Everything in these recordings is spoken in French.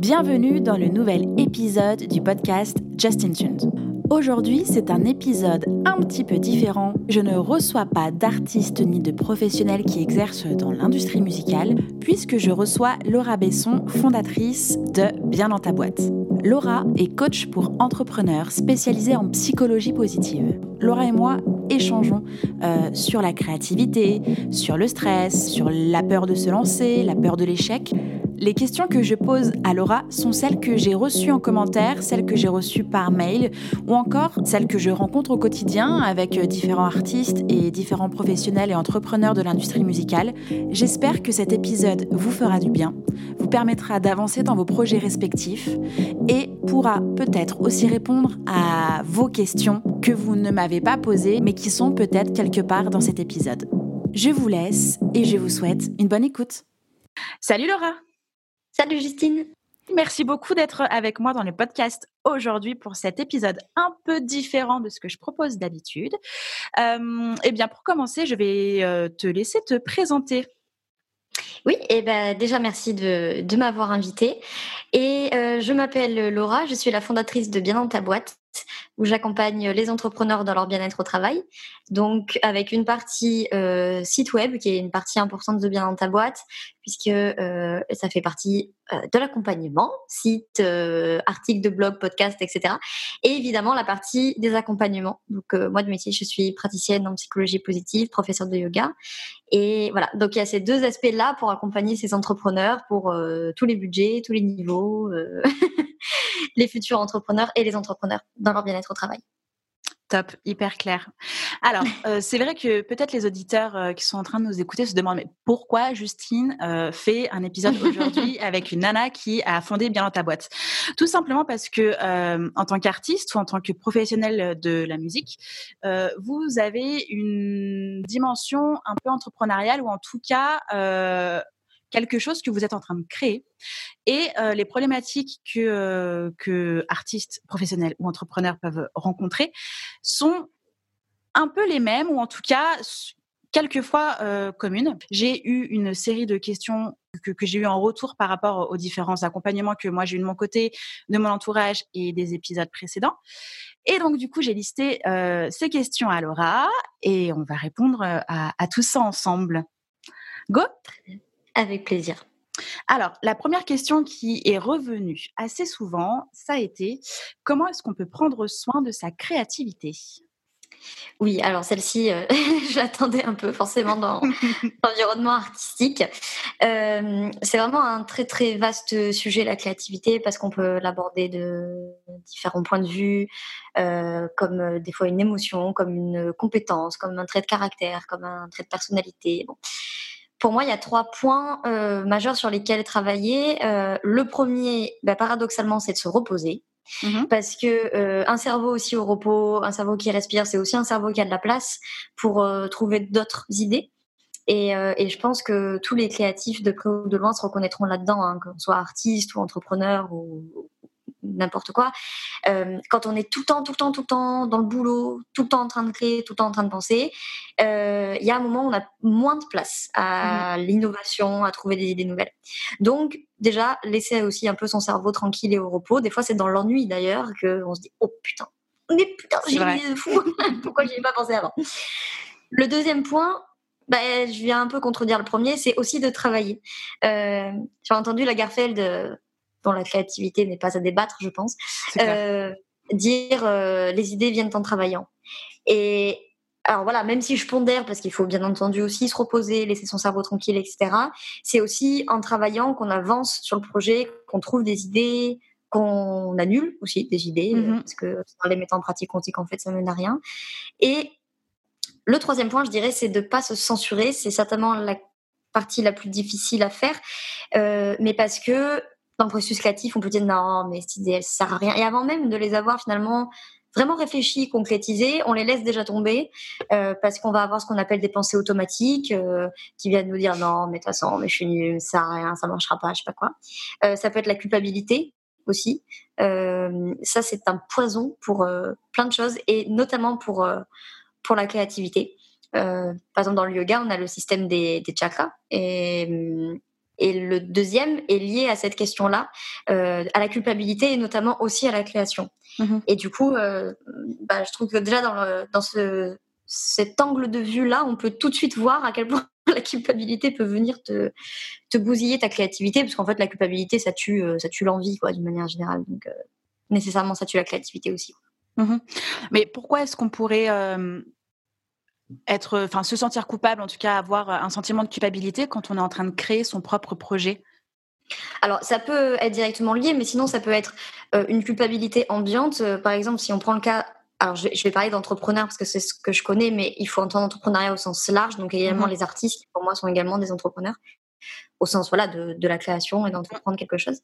Bienvenue dans le nouvel épisode du podcast Justin Tunes. Aujourd'hui, c'est un épisode un petit peu différent. Je ne reçois pas d'artistes ni de professionnels qui exercent dans l'industrie musicale, puisque je reçois Laura Besson, fondatrice de Bien dans ta boîte. Laura est coach pour entrepreneurs spécialisée en psychologie positive. Laura et moi échangeons euh, sur la créativité, sur le stress, sur la peur de se lancer, la peur de l'échec. Les questions que je pose à Laura sont celles que j'ai reçues en commentaire, celles que j'ai reçues par mail ou encore celles que je rencontre au quotidien avec euh, différents artistes et différents professionnels et entrepreneurs de l'industrie musicale. J'espère que cet épisode vous fera du bien, vous permettra d'avancer dans vos projets respectifs et pourra peut-être aussi répondre à vos questions que vous ne m'avez pas posées mais qui sont peut-être quelque part dans cet épisode. Je vous laisse et je vous souhaite une bonne écoute. Salut Laura Salut Justine. Merci beaucoup d'être avec moi dans le podcast aujourd'hui pour cet épisode un peu différent de ce que je propose d'habitude. Euh, eh bien, pour commencer, je vais euh, te laisser te présenter. Oui, et eh ben déjà merci de, de m'avoir invitée. Et euh, je m'appelle Laura, je suis la fondatrice de Bien dans ta boîte où j'accompagne les entrepreneurs dans leur bien-être au travail. Donc, avec une partie euh, site web, qui est une partie importante de bien dans ta boîte, puisque euh, ça fait partie euh, de l'accompagnement, site, articles de blog, podcast, etc. Et évidemment, la partie des accompagnements. Donc, moi, de métier, je suis praticienne en psychologie positive, professeure de yoga. Et voilà, donc il y a ces deux aspects-là pour accompagner ces entrepreneurs pour tous les budgets, tous les niveaux. les futurs entrepreneurs et les entrepreneurs dans leur bien-être au travail. Top, hyper clair. Alors, euh, c'est vrai que peut-être les auditeurs euh, qui sont en train de nous écouter se demandent mais pourquoi Justine euh, fait un épisode aujourd'hui avec une nana qui a fondé bien dans ta boîte? Tout simplement parce que en tant qu'artiste ou en tant que professionnel de la musique, vous avez une dimension un peu entrepreneuriale ou en tout cas quelque chose que vous êtes en train de créer. Et euh, les problématiques que, euh, que artistes professionnels ou entrepreneurs peuvent rencontrer sont un peu les mêmes, ou en tout cas quelquefois euh, communes. J'ai eu une série de questions que, j'ai eu en retour par rapport aux différents accompagnements que moi j'ai eu de mon côté, de mon entourage et des épisodes précédents. Et donc du coup j'ai listé ces questions à Laura et on va répondre à tout ça ensemble. Go avec plaisir. Alors, la première question qui est revenue assez souvent, ça a été comment est-ce qu'on peut prendre soin de sa créativité? Oui, alors celle-ci, euh, j'attendais un peu forcément dans l'environnement artistique. Euh, c'est vraiment un très très vaste sujet, la créativité, parce qu'on peut l'aborder de différents points de vue, euh, comme des fois une émotion, comme une compétence, comme un trait de caractère, comme un trait de personnalité. Bon pour moi, il y a trois points euh, majeurs sur lesquels travailler. Euh, le premier, bah, paradoxalement, c'est de se reposer. Mm-hmm. Parce que euh, un cerveau aussi au repos, un cerveau qui respire, c'est aussi un cerveau qui a de la place pour trouver d'autres idées. Et, et, je pense que tous les créatifs de près ou de loin se reconnaîtront là-dedans, hein, qu'on soit artiste ou entrepreneur ou, n'importe quoi. Euh, quand on est tout le temps, tout le temps, tout le temps dans le boulot, tout le temps en train de créer, tout le temps en train de penser, euh, il y a un moment où on a moins de place à l'innovation, à trouver des idées nouvelles. Donc, déjà, laisser aussi un peu son cerveau tranquille et au repos. Des fois, c'est dans l'ennui d'ailleurs qu'on se dit Oh putain, mais putain, j'ai une idée de fou. Pourquoi n'y ai pas pensé avant? Le deuxième point, bah, je viens un peu contredire le premier, c'est aussi de travailler. Euh, j'ai entendu la Garfield dont la créativité n'est pas à débattre, je pense, euh, dire euh, les idées viennent en travaillant. Et alors voilà, même si je pondère, parce qu'il faut bien entendu aussi se reposer, laisser son cerveau tranquille, etc., c'est aussi en travaillant qu'on avance sur le projet, qu'on trouve des idées, qu'on annule aussi des idées, euh, mm-hmm. parce que en les mettant en pratique, on dit qu'en fait, ça mène à rien. Et le troisième point, je dirais, c'est de ne pas se censurer. C'est certainement la partie la plus difficile à faire, mais parce que dans le processus créatif, on peut dire non, mais cette idée, elle sert à rien. Et avant même de les avoir finalement vraiment réfléchi, concrétisé, on les laisse déjà tomber euh, parce qu'on va avoir ce qu'on appelle des pensées automatiques euh, qui viennent nous dire non, mais de toute façon, mais je suis nulle, ça sert à rien, ça marchera pas, je sais pas quoi. Euh, ça peut être la culpabilité aussi. ça, c'est un poison pour plein de choses et notamment pour pour la créativité. par exemple, dans le yoga, on a le système des, des chakras et Et le deuxième est lié à cette question-là, euh, à la culpabilité et notamment aussi à la création. Mmh et du coup, euh, bah, je trouve que déjà dans, dans ce, cet angle de vue-là, on peut tout de suite voir à quel point la culpabilité peut venir te, te bousiller ta créativité, parce qu'en fait, la culpabilité, ça tue, euh, ça tue l'envie, quoi, d'une manière générale. Donc, euh, nécessairement, ça tue la créativité aussi. Mmh Mais pourquoi est-ce qu'on pourrait être, enfin, se sentir coupable, en tout cas, avoir un sentiment de culpabilité quand on est en train de créer son propre projet alors, ça peut être directement lié, mais sinon, ça peut être une culpabilité ambiante. par exemple, si on prend le cas alors je vais, parler d'entrepreneurs parce que c'est ce que je connais, mais il faut entendre entrepreneuriat au sens large, donc également mhm. les artistes qui pour moi sont également des entrepreneurs au sens voilà de, de la création et d'entreprendre quelque chose.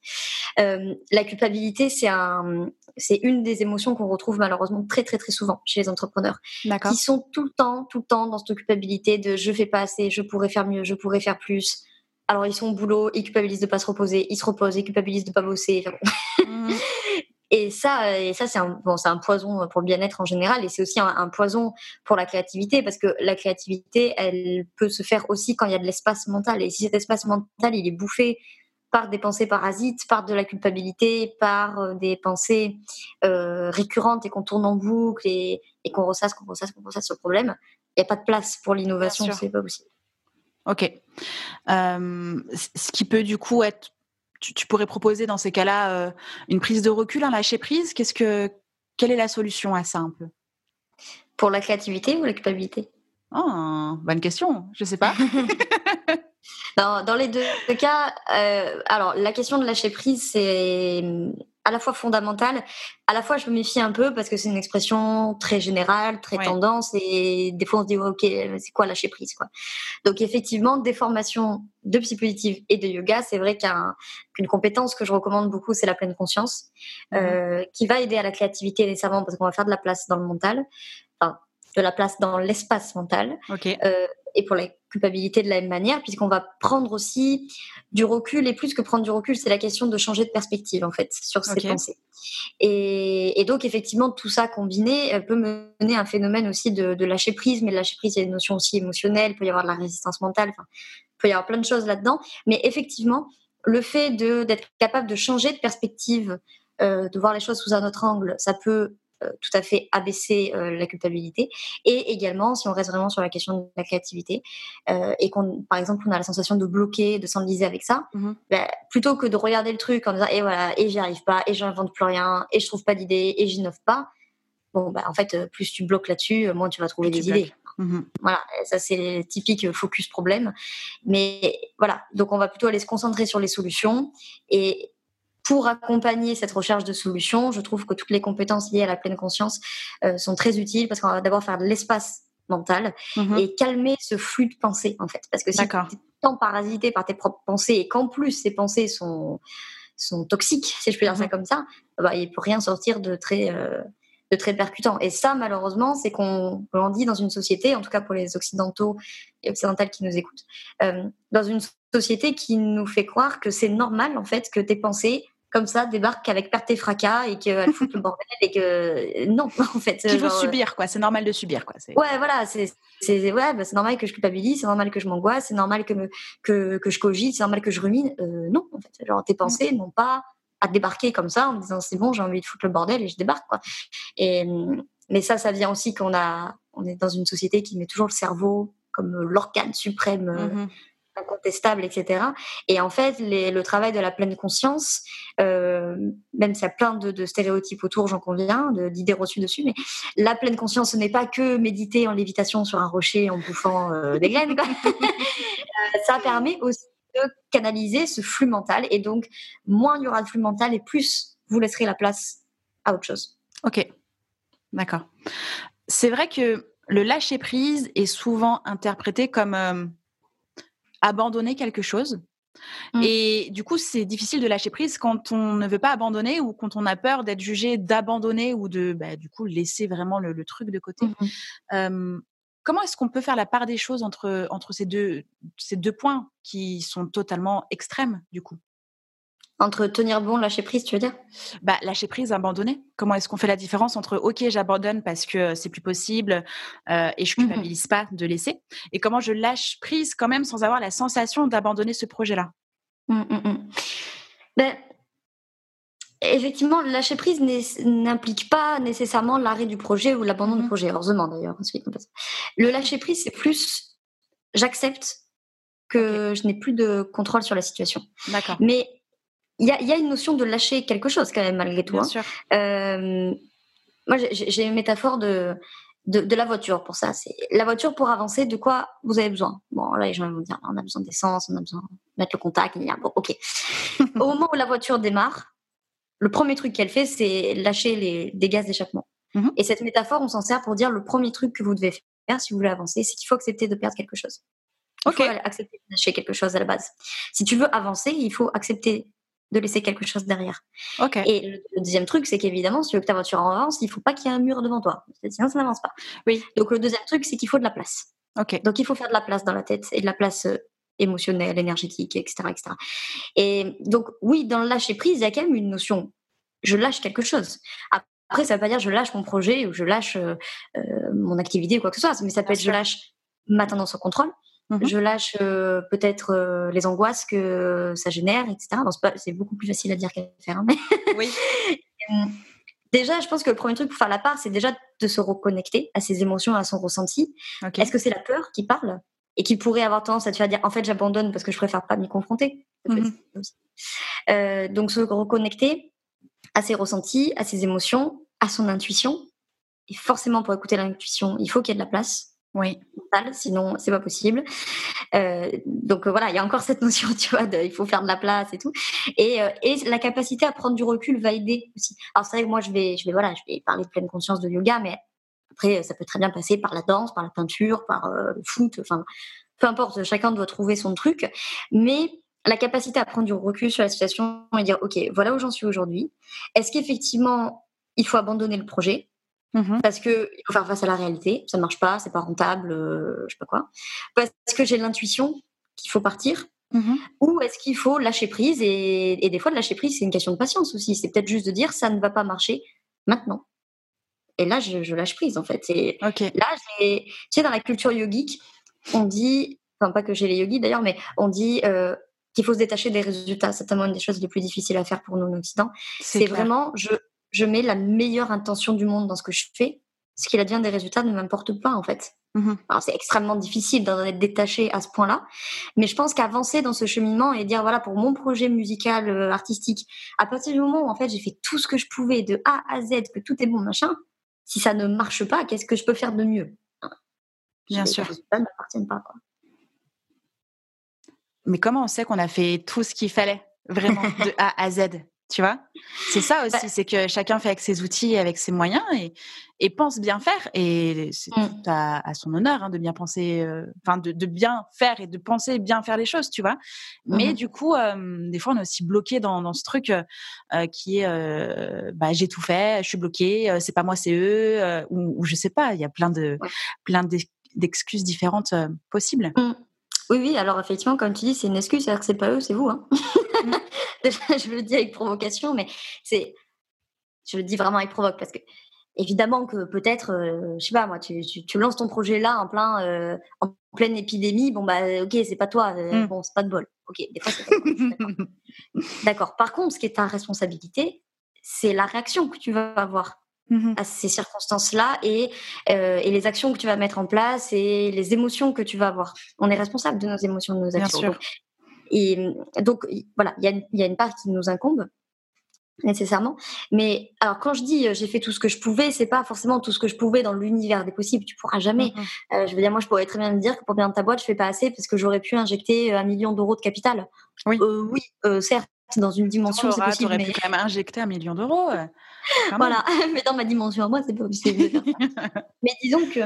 Euh, la culpabilité, c'est un, c'est une des émotions qu'on retrouve malheureusement très très très souvent chez les entrepreneurs, qui sont tout le temps, tout le temps dans cette culpabilité de je fais pas assez, je pourrais faire mieux, je pourrais faire plus. Alors ils sont au boulot, ils culpabilisent de pas se reposer, ils se reposent, ils culpabilisent de pas bosser. Mhm. Et ça, et ça c'est un, bon, un poison pour le bien-être en général, et c'est aussi un, poison pour la créativité, parce que la créativité, elle peut se faire aussi quand il y a de l'espace mental. Et si cet espace mental, il est bouffé par des pensées parasites, par de la culpabilité, par euh, des pensées euh, récurrentes et qu'on tourne en boucle et, et qu'on ressasse, qu'on ressasse, qu'on ressasse ce problème, il n'y a pas de place pour l'innovation, c'est pas possible. Ok. Euh, ce qui peut du coup être tu, pourrais proposer dans ces cas-là euh, une prise de recul, un lâcher prise. Qu'est-ce que, quelle est la solution à ça un peu? Pour la créativité ou la culpabilité? Oh, Bonne question. Je sais pas. dans, les deux cas, euh, alors la question de lâcher prise, c'est à la fois fondamentale, à la fois je me méfie un peu parce que c'est une expression très générale, très tendance et des fois on se dit ok c'est quoi lâcher prise quoi. Donc effectivement des formations de psy positive et de yoga, c'est vrai qu'une compétence que je recommande beaucoup c'est la pleine conscience mmh euh, qui va aider à la créativité nécessairement parce qu'on va faire de la place dans le mental, enfin de la place dans l'espace mental. Euh, et pour la culpabilité de la même manière, puisqu'on va prendre aussi du recul, et plus que prendre du recul, c'est la question de changer de perspective, en fait, sur ses pensées. Et, donc, effectivement, tout ça combiné euh, peut mener à un phénomène aussi de, lâcher prise, mais lâcher prise, il y a une notion aussi émotionnelle, il peut y avoir de la résistance mentale, il peut y avoir plein de choses là-dedans. Mais effectivement, le fait d'être capable de changer de perspective, euh, de voir les choses sous un autre angle, ça peut tout à fait abaisser euh, la culpabilité. Et également, si on reste vraiment sur la question de la créativité euh, et qu'on, par exemple, on a la sensation de bloquer, de s'enliser avec ça, mmh bah, plutôt que de regarder le truc en disant et voilà et j'y arrive pas et j'invente plus rien et je trouve pas d'idées et j'innove pas. Bon, bah, en fait, plus tu bloques là-dessus, moins tu vas trouver des idées. Mmh voilà, ça c'est typique focus problème. Mais voilà, donc on va plutôt aller se concentrer sur les solutions et pour accompagner cette recherche de solutions, je trouve que toutes les compétences liées à la pleine conscience euh, sont très utiles parce qu'on va d'abord faire de l'espace mental mhm. et calmer ce flux de pensée en fait. Parce que si tu es tant parasité par tes propres pensées et qu'en plus ces pensées sont, sont toxiques, si je peux dire ça mhm. comme ça, bah, il ne peut rien sortir de très, euh, de très percutant. Et ça, malheureusement, c'est qu'on dit dans une société, en tout cas pour les occidentaux et occidentales qui nous écoutent, euh, dans une société qui nous fait croire que c'est normal en fait que tes pensées comme ça débarque avec perte et fracas et qu'elle fout le bordel et que non en fait qu'il faut subir quoi. C'est normal de subir quoi. Ouais voilà c'est c'est ouais bah, c'est normal que je culpabilise c'est normal que je m'angoisse c'est normal que me que, que je cogite c'est normal que je rumine. Euh, non en fait genre tes pensées n'ont pas à débarquer comme ça en me disant c'est bon j'ai envie de foutre le bordel et je débarque quoi. Et mais ça ça vient aussi qu'on a on est dans une société qui met toujours le cerveau comme l'organe suprême euh, mmh incontestable, etc. Et en fait, le travail de la pleine conscience, euh, même s'il y a plein de, stéréotypes autour, j'en conviens, d'idées reçues dessus, mais la pleine conscience, ce n'est pas que méditer en lévitation sur un rocher en bouffant euh, des graines. Euh, ça permet aussi de canaliser ce flux mental. Et donc, moins il y aura de flux mental et plus vous laisserez la place à autre chose. Ok, d'accord. C'est vrai que le lâcher prise est souvent interprété comme abandonner quelque chose. Mmh. Et du coup, c'est difficile de lâcher prise quand on ne veut pas abandonner ou quand on a peur d'être jugé d'abandonner ou de, bah, du coup, laisser vraiment le, truc de côté. Mmh comment est-ce qu'on peut faire la part des choses entre, entre ces, deux, ces deux points qui sont totalement extrêmes, du coup? Entre tenir bon, lâcher prise, tu veux dire? Bah, Lâcher prise, abandonner. Comment est-ce qu'on fait la différence entre OK, j'abandonne parce que c'est plus possible euh, et je mmh culpabilise pas de laisser Et comment je lâche prise quand même sans avoir la sensation d'abandonner ce projet-là? Mmh, mmh, ben, effectivement, lâcher prise n'implique pas nécessairement l'arrêt du projet ou l'abandon du projet, heureusement d'ailleurs. Le lâcher prise, c'est plus j'accepte que je n'ai plus de contrôle sur la situation. D'accord. Mais il y a, une notion de lâcher quelque chose quand même malgré tout. Bien hein. sûr. Euh, moi, j'ai une métaphore de, de, la voiture pour ça. C'est la voiture pour avancer. De quoi vous avez besoin Bon, là, les gens vont dire, on a besoin d'essence, on a besoin de mettre le contact. Bon, ok. Au moment où la voiture démarre, le premier truc qu'elle fait, c'est lâcher les, des gaz d'échappement. Mhm. Et cette métaphore, on s'en sert pour dire le premier truc que vous devez faire si vous voulez avancer, c'est qu'il faut accepter de perdre quelque chose. Il faut accepter de lâcher quelque chose à la base. Si tu veux avancer, il faut accepter de laisser quelque chose derrière. Et le, deuxième truc, c'est qu'évidemment, si tu veux que ta voiture avance, il faut pas qu'il y ait un mur devant toi. Sinon, ça n'avance pas. Oui. Donc, le deuxième truc, c'est qu'il faut de la place. Ok. Donc, il faut faire de la place dans la tête et de la place euh, émotionnelle, énergétique, etc., etc. Et donc, oui, dans le lâcher prise, il y a quand même une notion. Je lâche quelque chose. Après, ça veut pas dire je lâche mon projet ou je lâche euh, euh, mon activité ou quoi que ce soit, mais ça peut être je lâche ma tendance au contrôle. Mmh je lâche euh, peut-être euh, les angoisses que ça génère, etc. c'est beaucoup plus facile à dire qu'à faire. Hein, oui. déjà, je pense que le premier truc pour faire la part, c'est déjà de se reconnecter à ses émotions, à son ressenti. Est-ce que c'est la peur qui parle et qui pourrait avoir tendance à te faire dire en fait j'abandonne parce que je préfère pas m'y confronter? Mmh euh, Donc se reconnecter à ses ressentis, à ses émotions, à son intuition. Et forcément, pour écouter l'intuition, il faut qu'il y ait de la place. Oui. Sinon, c'est pas possible. Euh, donc euh, voilà, il y a encore cette notion, tu vois, il faut faire de la place et tout. Et, euh, et la capacité à prendre du recul va aider aussi. Alors c'est vrai que moi, je vais, je vais, voilà, je vais parler de pleine conscience de yoga, mais après, ça peut très bien passer par la danse, par la peinture, par le foot, enfin, peu importe, chacun doit trouver son truc. Mais la capacité à prendre du recul sur la situation et dire, OK, voilà où j'en suis aujourd'hui. Est-ce qu'effectivement, il faut abandonner le projet? Mmh parce que il faut faire face à la réalité, ça ne marche pas, c'est pas rentable, euh, je sais pas quoi. Parce que j'ai l'intuition qu'il faut partir. Mmh Ou est-ce qu'il faut lâcher prise et, des fois, de lâcher prise, c'est une question de patience aussi. C'est peut-être juste de dire ça ne va pas marcher maintenant. Et là, je, lâche prise en fait. Et Là, tu sais, dans la culture yogique, on dit, enfin pas que j'ai les yogis d'ailleurs, mais on dit euh, qu'il faut se détacher des résultats. C'est tellement une des choses les plus difficiles à faire pour nous en Occident. C'est vraiment, je, je mets la meilleure intention du monde dans ce que je fais. Ce qu'il advient des résultats ne m'importe pas en fait. Mmh Alors c'est extrêmement difficile d'en être détaché à ce point-là, mais je pense qu'avancer dans ce cheminement et dire voilà pour mon projet musical euh, artistique, à partir du moment où en fait j'ai fait tout ce que je pouvais de A à Z, que tout est bon machin, si ça ne marche pas, qu'est-ce que je peux faire de mieux Bien sûr. Les résultats ne m'appartiennent pas quoi. Mais comment on sait qu'on a fait tout ce qu'il fallait vraiment de A à Z? Tu vois? C'est ça bah aussi, c'est que chacun fait avec ses outils, avec ses moyens et, et pense bien faire. Et c'est mmh. tout à, son honneur hein, de bien penser, euh, enfin de, de, bien faire et de penser bien faire les choses, tu vois? Mais mmh du coup, des fois, on est aussi bloqué dans, dans ce truc euh, qui est, bah, j'ai tout fait, je suis bloqué, c'est pas moi, c'est eux, ou, ou, je sais pas. Il y a plein de, plein d'excuses différentes possibles. Mmh. Oui, oui, alors effectivement, comme tu dis, c'est une excuse, c'est-à-dire que c'est pas eux, c'est vous. Hein. Je le dis avec provocation, mais c'est. Je le dis vraiment avec provoque parce que, évidemment, que peut-être, euh, je sais pas, moi, tu, tu, lances ton projet là en, plein, euh, en pleine épidémie, bon, bah, ok, c'est pas toi, euh, mmh. bon, c'est pas de bol. Ok, des fois, c'est D'accord. Par contre, ce qui est ta responsabilité, c'est la réaction que tu vas avoir. Mmh à ces circonstances-là et, euh, et, les actions que tu vas mettre en place et les émotions que tu vas avoir. On est responsable de nos émotions, de nos actions. Donc, et donc, voilà, il y, y, a une part qui nous incombe nécessairement. Mais alors, quand je dis euh, j'ai fait tout ce que je pouvais, c'est pas forcément tout ce que je pouvais dans l'univers des possibles. Tu pourras jamais. Euh, je veux dire, moi, je pourrais très bien me dire que pour bien ta boîte, je fais pas assez parce que j'aurais pu injecter un million d'euros de capital. Oui, oui certes, dans une dimension, c'est possible. Tu aurais pu quand même injecter un million d'euros. voilà, mais dans ma dimension à moi, c'est pas possible de faire ça. mais disons que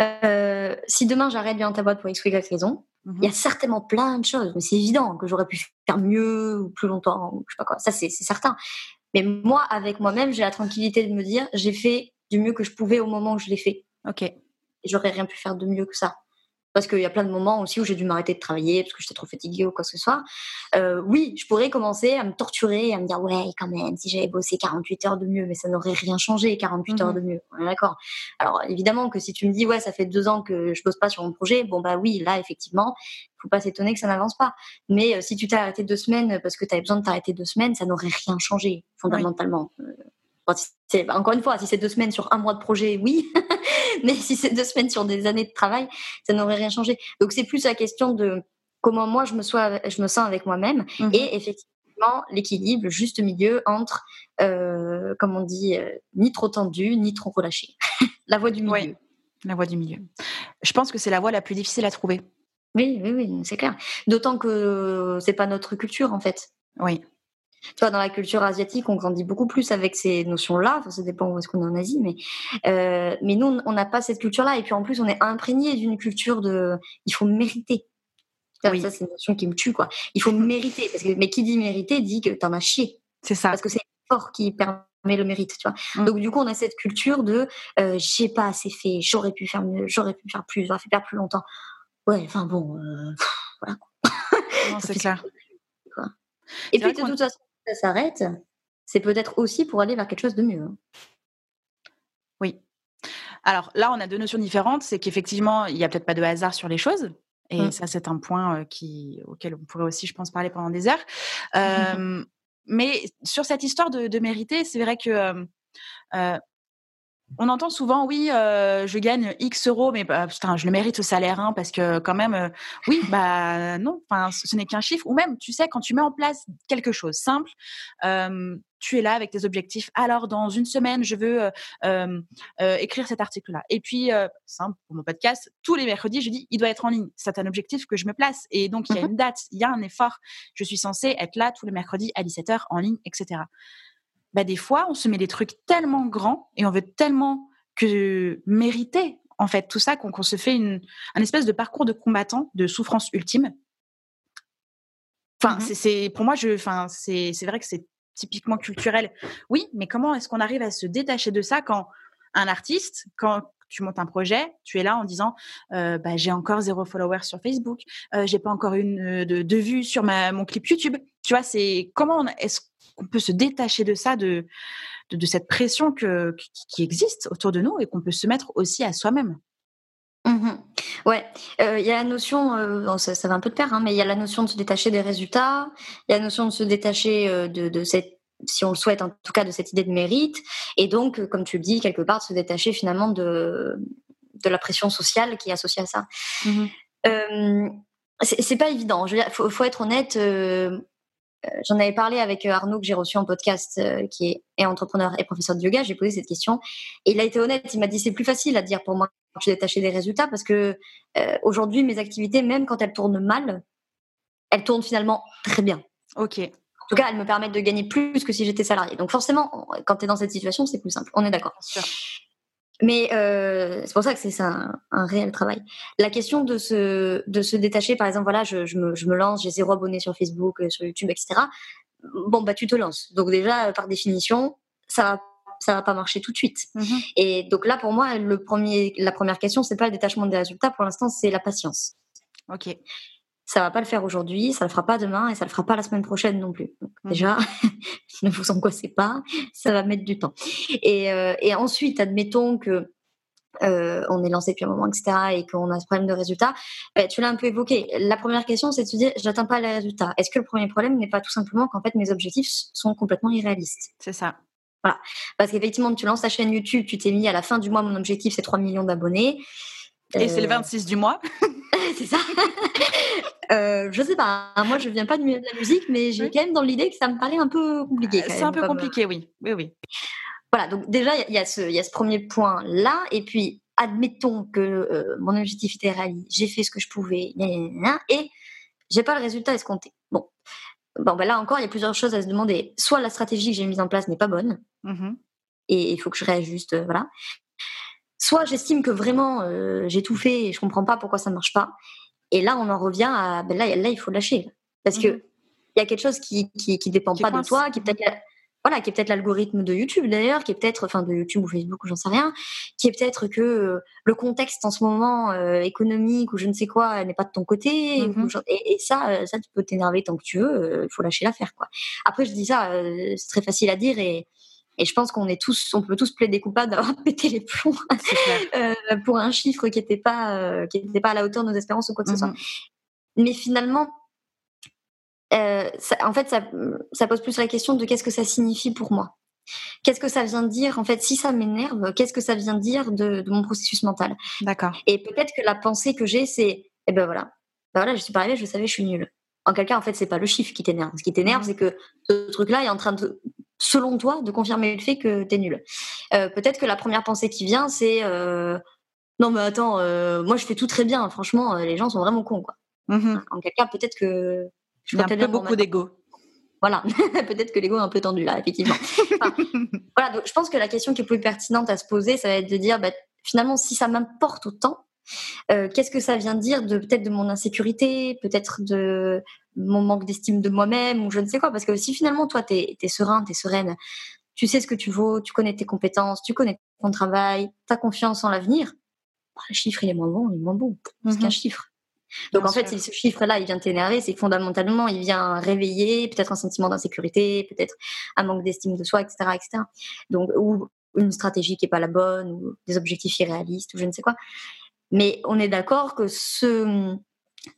euh, si demain j'arrête bien ta boîte pour X ou Y raison, il y a certainement plein de choses, mais c'est évident que j'aurais pu faire mieux ou plus longtemps, ou je sais pas quoi. Ça, c'est certain. Mais moi, avec moi-même, j'ai la tranquillité de me dire, j'ai fait du mieux que je pouvais au moment où je l'ai fait. Ok. J'aurais rien pu faire de mieux que ça. Parce qu'il y a plein de moments aussi où j'ai dû m'arrêter de travailler parce que j'étais trop fatiguée ou quoi que ce soit. Euh, oui, je pourrais commencer à me torturer, à me dire ouais, quand même, si j'avais bossé 48 heures de mieux, mais ça n'aurait rien changé, 48 heures mhm. de mieux. D'accord. Alors évidemment que si tu me dis ouais, ça fait deux ans que je bosse pas sur mon projet, bon bah oui, là effectivement, faut pas s'étonner que ça n'avance pas. Mais euh, si tu t'es arrêté deux semaines parce que tu avais besoin de t'arrêter deux semaines, ça n'aurait rien changé fondamentalement. Euh, encore une fois, si c'est deux semaines sur un mois de projet, oui. mais si c'est deux semaines sur des années de travail, ça n'aurait rien changé. Donc c'est plus la question de comment moi je me, sois, je me sens avec moi-même mhm. et effectivement l'équilibre, le juste milieu entre, euh, comme on dit, euh, ni trop tendu, ni trop relâché. la voie du milieu. la voie du milieu. Je pense que c'est la voie la plus difficile à trouver. Oui, oui, oui, c'est clair. D'autant que c'est pas notre culture en fait. Oui. Toi, dans la culture asiatique, on grandit beaucoup plus avec ces notions-là. Enfin, ça dépend où est-ce qu'on est en Asie, mais euh, mais nous, on n'a pas cette culture-là. Et puis en plus, on est imprégné d'une culture de, il faut mériter. Ça, c'est une notion qui me tue, quoi. Il faut mériter, parce que mais qui dit mériter dit que t'en as chié. C'est ça. Parce que c'est fort qui permet le mérite, tu vois. Mm. Donc du coup, on a cette culture de, euh, j'ai pas assez fait, j'aurais pu faire mieux, j'aurais pu faire plus, j'aurais fait perdre plus longtemps. Ouais, enfin bon, euh, voilà. Non, c'est clair. Et puis de toute façon, ça s'arrête, c'est peut-être aussi pour aller vers quelque chose de mieux. Hein. Oui. Alors là, on a deux notions différentes. C'est qu'effectivement, il n'y a peut-être pas de hasard sur les choses. Et mmh. ça, c'est un point qui, auquel on pourrait aussi, je pense, parler pendant des heures. mais sur cette histoire de, mériter, c'est vrai que on entend souvent, oui, euh, je gagne X euros, mais bah, putain, je le mérite ce salaire, hein, parce que quand même, euh, oui, bah non, ce n'est qu'un chiffre. Ou même, tu sais, quand tu mets en place quelque chose simple, euh, tu es là avec tes objectifs. Alors, dans une semaine, je veux écrire cet article-là. Et puis, simple pour mon podcast, tous les mercredis, je dis, il doit être en ligne. C'est un objectif que je me place. Et donc, il y a mmh une date, il y a un effort. Je suis censée être là tous les mercredis à 17h en ligne, etc bah, des fois, on se met des trucs tellement grands et on veut tellement que mériter en fait tout ça qu'on se fait une, un espèce de parcours de combattant de souffrance ultime. Enfin, mmh c'est pour moi, je, enfin, c'est vrai que c'est typiquement culturel. Oui, mais comment est-ce qu'on arrive à se détacher de ça quand un artiste, quand tu montes un projet, tu es là en disant euh, bah, j'ai encore zéro follower sur Facebook, euh, j'ai pas encore une euh, de, de vues sur ma, mon clip YouTube. Tu vois, c'est comment est-ce qu'on peut se détacher de ça, de, de, cette pression que, qui existe autour de nous et qu'on peut se mettre aussi à soi-même? Mmh ouais, il y a la notion, ça, va un peu de pair, hein, mais il y a la notion de se détacher des résultats, il y a la notion de se détacher de, de, cette, si on le souhaite en tout cas, de cette idée de mérite, et donc, comme tu le dis, quelque part, de se détacher finalement de, de la pression sociale qui est associée à ça. Mmh c'est pas évident. Il faut, faut, être honnête. Euh, j'en avais parlé avec euh, Arnaud que j'ai reçu en podcast, euh, qui est, entrepreneur et professeur de yoga. J'ai posé cette question et il a été honnête. Il m'a dit c'est plus facile à dire pour moi que je détaché des résultats parce que aujourd'hui mes activités, même quand elles tournent mal, elles tournent finalement très bien. Ok. En tout cas, elles me permettent de gagner plus que si j'étais salarié. Donc forcément, quand tu es dans cette situation, c'est plus simple. On est d'accord. Mais euh, c'est pour ça que c'est un, un, réel travail. La question de se, de se détacher, par exemple, voilà, je, je, me, je me, lance, j'ai zéro abonné sur Facebook, euh, sur YouTube, etc. Bon, bah, tu te lances. Donc, déjà, par définition, ça va, ça va pas marcher tout de suite. Mm-hmm. Et donc, là, pour moi, le premier, la première question, c'est pas le détachement des résultats. Pour l'instant, c'est la patience. Ok ça va pas le faire aujourd'hui, ça le fera pas demain et ça le fera pas la semaine prochaine non plus. Donc, mmh. Déjà, ne vous angoissez pas, ça va mettre du temps. Et, euh, et ensuite, admettons que euh, on est lancé depuis un moment, etc., et qu'on a ce problème de résultat, bah, tu l'as un peu évoqué. La première question, c'est de se dire, je n'atteins pas les résultats. Est-ce que le premier problème n'est pas tout simplement qu'en fait mes objectifs sont complètement irréalistes? C'est ça. Voilà. Parce qu'effectivement, tu lances ta chaîne YouTube, tu t'es mis à la fin du mois, mon objectif c'est 3 millions d'abonnés. Et c'est le 26 euh, du mois. c'est ça. euh, je sais pas. Moi, je viens pas du milieu de la musique, mais j'ai quand même dans l'idée que ça me paraît un peu compliqué. C'est un peu compliqué, oui. Oui, oui. Voilà. Donc déjà, il y, a ce, y a ce premier point là, et puis admettons que euh, mon objectif était réalisé, j'ai fait ce que je pouvais, et j'ai pas le résultat escompté. Bon. Bon, ben là encore, il y a plusieurs choses à se demander. Soit la stratégie que j'ai mise en place n'est pas bonne, mmh et il faut que je réajuste, euh, voilà. Soit j'estime que vraiment euh, j'ai tout fait et je comprends pas pourquoi ça ne marche pas. Et là, on en revient à ben là, là, il faut lâcher parce que mhm. il y a quelque chose qui qui, qui dépend pas de toi, qui peut-être voilà, qui est peut-être l'algorithme de YouTube d'ailleurs, qui est peut-être, enfin de YouTube ou Facebook ou j'en sais rien, qui est peut-être que euh, le contexte en ce moment euh, économique ou je ne sais quoi n'est pas de ton côté. Mhm. et, ça, ça tu peux t'énerver tant que tu veux, il faut lâcher l'affaire quoi. Après je dis ça, c'est très facile à dire et et je pense qu'on est tous, on peut tous plaider coupables d'avoir pété les plombs pour un chiffre qui n'était pas, qui n'était pas à la hauteur de nos espérances ou quoi que ce soit. Mhm. Mais finalement, euh, en fait, ça, pose plus la question de qu'est-ce que ça signifie pour moi. Qu'est-ce que ça vient dire? En fait, si ça m'énerve, qu'est-ce que ça vient dire de, mon processus mental? D'accord. Et peut-être que la pensée que j'ai, c'est, eh ben voilà, ben voilà, je suis pas arrivée, je savais, je suis nulle. En quel cas, en fait, c'est pas le chiffre qui t'énerve. Ce qui t'énerve, mmh. c'est que ce truc-là est en train de, selon toi, de confirmer le fait que tu es nul. Euh, peut-être que la première pensée qui vient, c'est euh, non mais attends, moi je fais tout très bien. Franchement, les gens sont vraiment cons quoi. Mmh en quel cas, peut-être que je Il y a un peu beaucoup d'ego. Voilà, peut-être que l'ego est un peu tendu là, effectivement. voilà, donc je pense que la question qui est plus pertinente à se poser, ça va être de dire, bah, finalement, si ça m'importe autant, euh, qu'est-ce que ça vient dire de peut-être de mon insécurité, peut-être de mon manque d'estime de moi-même ou je ne sais quoi? Parce que si finalement toi tu es, serein, tu es sereine, tu sais ce que tu vaux, tu connais tes compétences, tu connais ton travail, tu as confiance en l'avenir, bah, le chiffre il est moins bon, il est moins bon. C'est qu'un mhm. chiffre. Donc en fait, si ce chiffre-là, il vient t'énerver, c'est fondamentalement, il vient réveiller peut-être un sentiment d'insécurité, peut-être un manque d'estime de soi, etc., etc. Donc ou une stratégie qui est pas la bonne, ou des objectifs irréalistes, ou je ne sais quoi. Mais on est d'accord que ce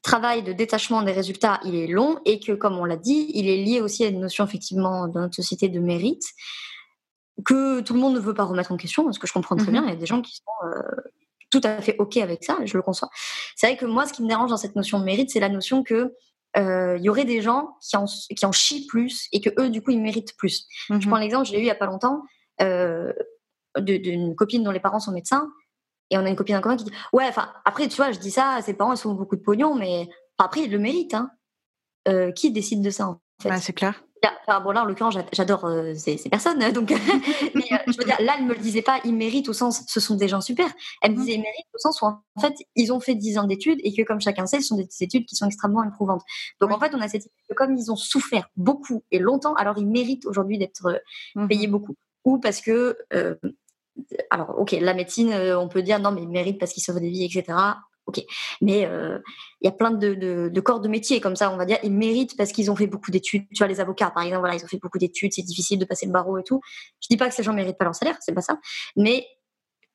travail de détachement des résultats, il est long et que, comme on l'a dit, il est lié aussi à une notion effectivement dans notre société de mérite que tout le monde ne veut pas remettre en question, parce que je comprends très mmh bien, il y a des gens qui sont euh, tout à fait OK avec ça, je le conçois. C'est vrai que moi, ce qui me dérange dans cette notion de mérite, c'est la notion que euh, il y aurait des gens qui en, qui en chient plus et que eux, du coup, ils méritent plus. Je mhm. prends l'exemple, je l'ai eu il y a pas longtemps, euh, d'une copine dont les parents sont médecins. Et on a une copine en commun qui dit Ouais, enfin, après, tu vois, je dis ça, ses parents, ils sont beaucoup de pognon, mais après, ils le méritent. Hein. Euh, qui décide de ça, en fait? C'est clair bon, là, en l'occurrence, j'adore euh, ces, personnes. Hein, donc, mais euh, je veux dire, là, elle me le disait pas, ils méritent au sens, ce sont des gens super. Elle me mmh. disait, ils méritent au sens où, en fait, ils ont fait 10 ans d'études et que, comme chacun sait, ce sont des études qui sont extrêmement éprouvantes. Donc, en fait, on a cette idée que comme ils ont souffert beaucoup et longtemps, alors ils méritent aujourd'hui d'être mmh payés beaucoup. Ou parce que, alors, ok, la médecine, on peut dire non, mais ils méritent parce qu'ils sauvent des vies, etc. Ok, mais euh, il y a plein de, corps de métier comme ça, on va dire, ils méritent parce qu'ils ont fait beaucoup d'études. Tu vois, les avocats, par exemple, voilà, ils ont fait beaucoup d'études, c'est difficile de passer le barreau et tout. Je dis pas que ces gens méritent pas leur salaire, c'est pas ça, mais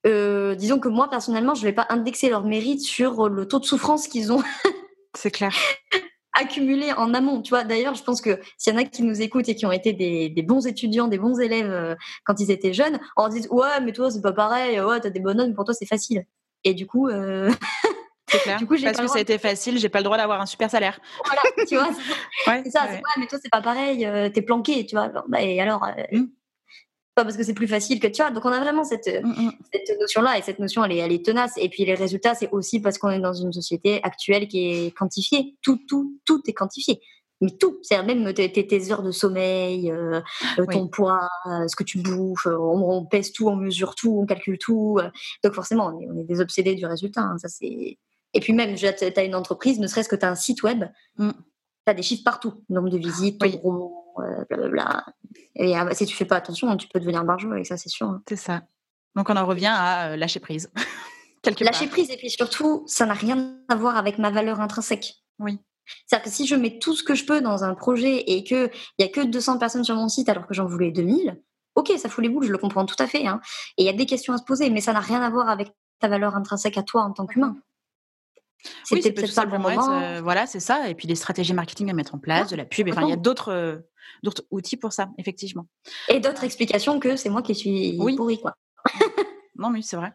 euh, disons que moi personnellement, je vais pas indexer leur mérite sur le taux de souffrance qu'ils ont. c'est clair. accumulé en amont, tu vois. D'ailleurs, je pense que s'il y en a qui nous écoutent et qui ont été des, bons étudiants, des bons élèves euh, quand ils étaient jeunes, on leur dit ouais, mais toi c'est pas pareil, ouais, t'as des bonnes notes, mais pour toi c'est facile. Et du coup, C'est clair. Du coup, Parce que ça a été facile, j'ai pas le droit d'avoir un super salaire. Voilà, tu vois. c'est ça, c'est mais toi, c'est pas pareil, euh, t'es planqué, tu vois. Bah, et alors, euh, mmh. Pas parce que c'est plus facile que tu vois. Donc, on a vraiment cette, mmh, mmh. cette notion-là, et cette notion, elle est, elle est tenace. Et puis, les résultats, c'est aussi parce qu'on est dans une société actuelle qui est quantifiée. Tout, tout, tout est quantifié mais tout, c'est même tes, tes, heures de sommeil, euh, ton poids, ce que tu bouffes, on, pèse tout, on mesure tout, on calcule tout. donc forcément, on est, on est des obsédés du résultat. Hein, ça c'est et puis même, tu as une entreprise, ne serait-ce que tu as un site web, mm. tu as des chiffres partout, nombre de visites, oui. Euh, blablabla. Et euh, si tu fais pas attention, tu peux devenir barjot avec ça, c'est sûr. Hein. C'est ça. Donc on en revient à euh, lâcher prise. lâcher prise, et puis surtout, ça n'a rien à voir avec ma valeur intrinsèque. Oui. C'est-à-dire que si je mets tout ce que je peux dans un projet et qu'il n'y a que 200 personnes sur mon site alors que j'en voulais 2000, ok, ça fout les boules, je le comprends tout à fait. Hein. Et il y a des questions à se poser, mais ça n'a rien à voir avec ta valeur intrinsèque à toi en tant qu'humain. Oui, c'est tout simplement être, euh, voilà, c'est ça. Et puis des stratégies marketing à mettre en place, de la pub. Enfin, il y a d'autres euh, d'autres outils pour ça, effectivement. Et d'autres explications que c'est moi qui suis oui. pourri, quoi. non, mais c'est vrai.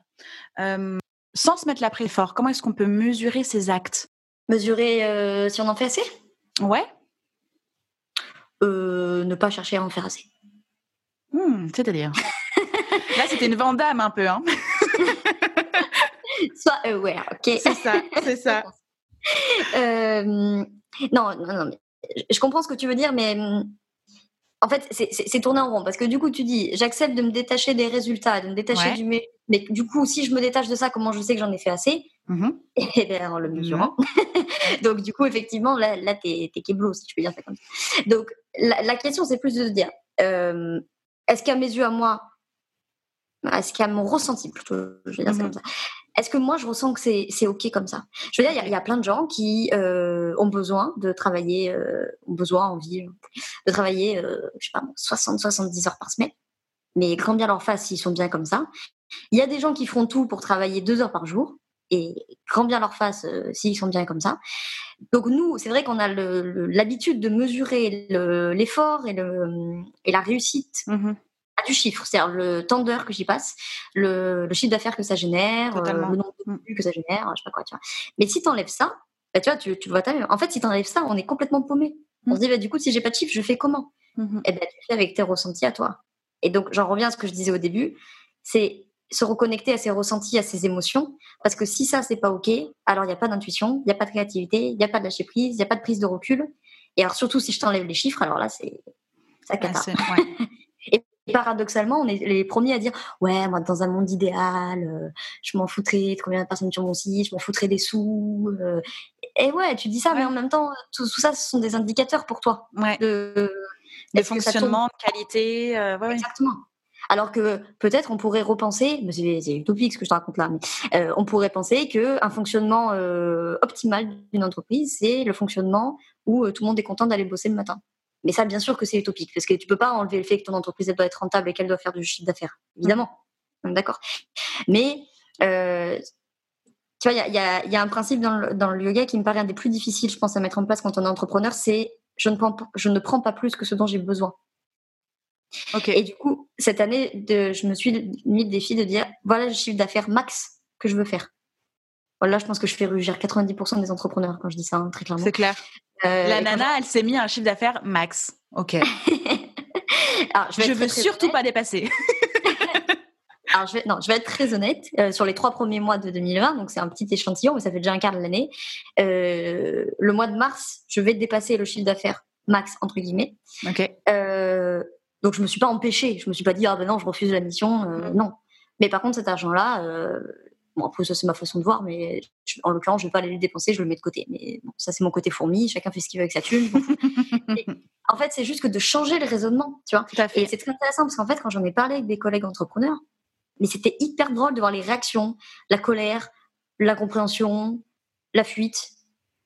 sans se mettre la fort, comment est-ce qu'on peut mesurer ces actes? Mesurer euh, si on en fait assez? Ouais. ne pas chercher à en faire assez. Mmh, c'est-à-dire? Là, c'était une vandame un peu, hein Sois aware, ok C'est ça, c'est ça. Euh, non, non, non, je comprends ce que tu veux dire, mais hum, en fait, c'est tourné en rond parce que du coup, tu dis, j'accepte de me détacher des résultats, de me détacher du mais du coup, si je me détache de ça, comment je sais que j'en ai fait assez? Mmh Et eh bien, en le mesurant. Mmh Donc, du coup, effectivement, là, là t'es es kéblo, si tu peux dire ça comme ça. Donc, la, la question, c'est plus de se dire, est-ce qu'à mes yeux, à moi, est-ce qu'à mon ressenti plutôt, je vais dire ça mmh comme ça, est-ce que moi je ressens que c'est ok comme ça? Je veux dire, il y, a plein de gens qui euh, ont besoin de travailler, euh, ont besoin, envie de travailler, euh, je sais pas, 60-70 heures par semaine, mais grand bien leur face s'ils sont bien comme ça. Il y a des gens qui feront tout pour travailler deux heures par jour et grand bien leur face s'ils sont bien comme ça. Donc nous, c'est vrai qu'on a l'habitude de mesurer l'effort et, et la réussite. Mmh du chiffre, c'est-à-dire le temps d'heures que j'y passe, le, chiffre d'affaires que ça génère, euh, le nombre de vues mm. que ça génère, je sais pas quoi, tu vois. Mais si tu enlèves ça, bah, tu vois, tu, tu vois, en fait, si tu enlèves ça, on est complètement paumé. On mm. se dit, bah, du coup, si j'ai pas de chiffre, je fais comment? Mm-hmm. Et eh ben, tu fais avec tes ressentis à toi. Et donc, j'en reviens à ce que je disais au début, c'est se reconnecter à ses ressentis, à ses émotions, parce que si ça, c'est pas OK, alors il n'y a pas d'intuition, il n'y a pas de créativité, il n'y a pas de lâcher prise, il n'y a pas de prise de recul. Et alors, surtout, si je t'enlève les chiffres, alors là, c'est ça cata. Et paradoxalement, on est les premiers à dire ouais, moi dans un monde idéal, euh, je m'en foutrais de combien de personnes sur mon site, je m'en foutrais des sous. Euh. et ouais, tu dis ça, mais en même temps, tout, ça, ce sont des indicateurs pour toi ouais. de, de fonctionnement, de qualité. Euh, ouais, Exactement. Alors que peut-être on pourrait repenser, mais c'est utopique ce que je te raconte là, mais on pourrait penser que un fonctionnement optimal d'une entreprise, c'est le fonctionnement où tout le monde est content d'aller bosser le matin. Mais ça, bien sûr que c'est utopique, parce que tu peux pas enlever le fait que ton entreprise elle doit être rentable et qu'elle doit faire du chiffre d'affaires, évidemment. D'accord. Mais euh, tu vois, il y a, un principe dans le, yoga qui me paraît un des plus difficiles, je pense, à mettre en place quand on est entrepreneur, c'est je ne prends, je ne prends pas plus que ce dont j'ai besoin. Et du coup, cette année, de, je me suis mis le défi de dire voilà le chiffre d'affaires max que je veux faire. Voilà, je pense que je fais rugir 90% des entrepreneurs quand je dis ça, hein, très clairement. C'est clair. Euh, la nana, elle s'est mis un chiffre d'affaires max. Ok. je, ne veux surtout pas dépasser. Alors, je vais, non, je vais être très honnête. Euh, sur les trois premiers mois de 2020, donc c'est un petit échantillon, mais ça fait déjà un quart de l'année. Euh, le mois de mars, je vais dépasser le chiffre d'affaires max entre guillemets. Ok. donc je me suis pas empêchée. Je me suis pas dit ah ben non, je refuse la mission. non. Mais par contre, cet argent-là, Bon, après, ça, c'est ma façon de voir, mais en l'occurrence, je ne vais pas aller le dépenser, je le mets de côté. Mais bon, ça, c'est mon côté fourmi, chacun fait ce qu'il veut avec sa thune. en fait, c'est juste que de changer le raisonnement, tu vois. Et c'est très intéressant parce qu'en fait, quand j'en ai parlé avec des collègues entrepreneurs, mais c'était hyper drôle de voir les réactions, la colère, l'incompréhension, la fuite.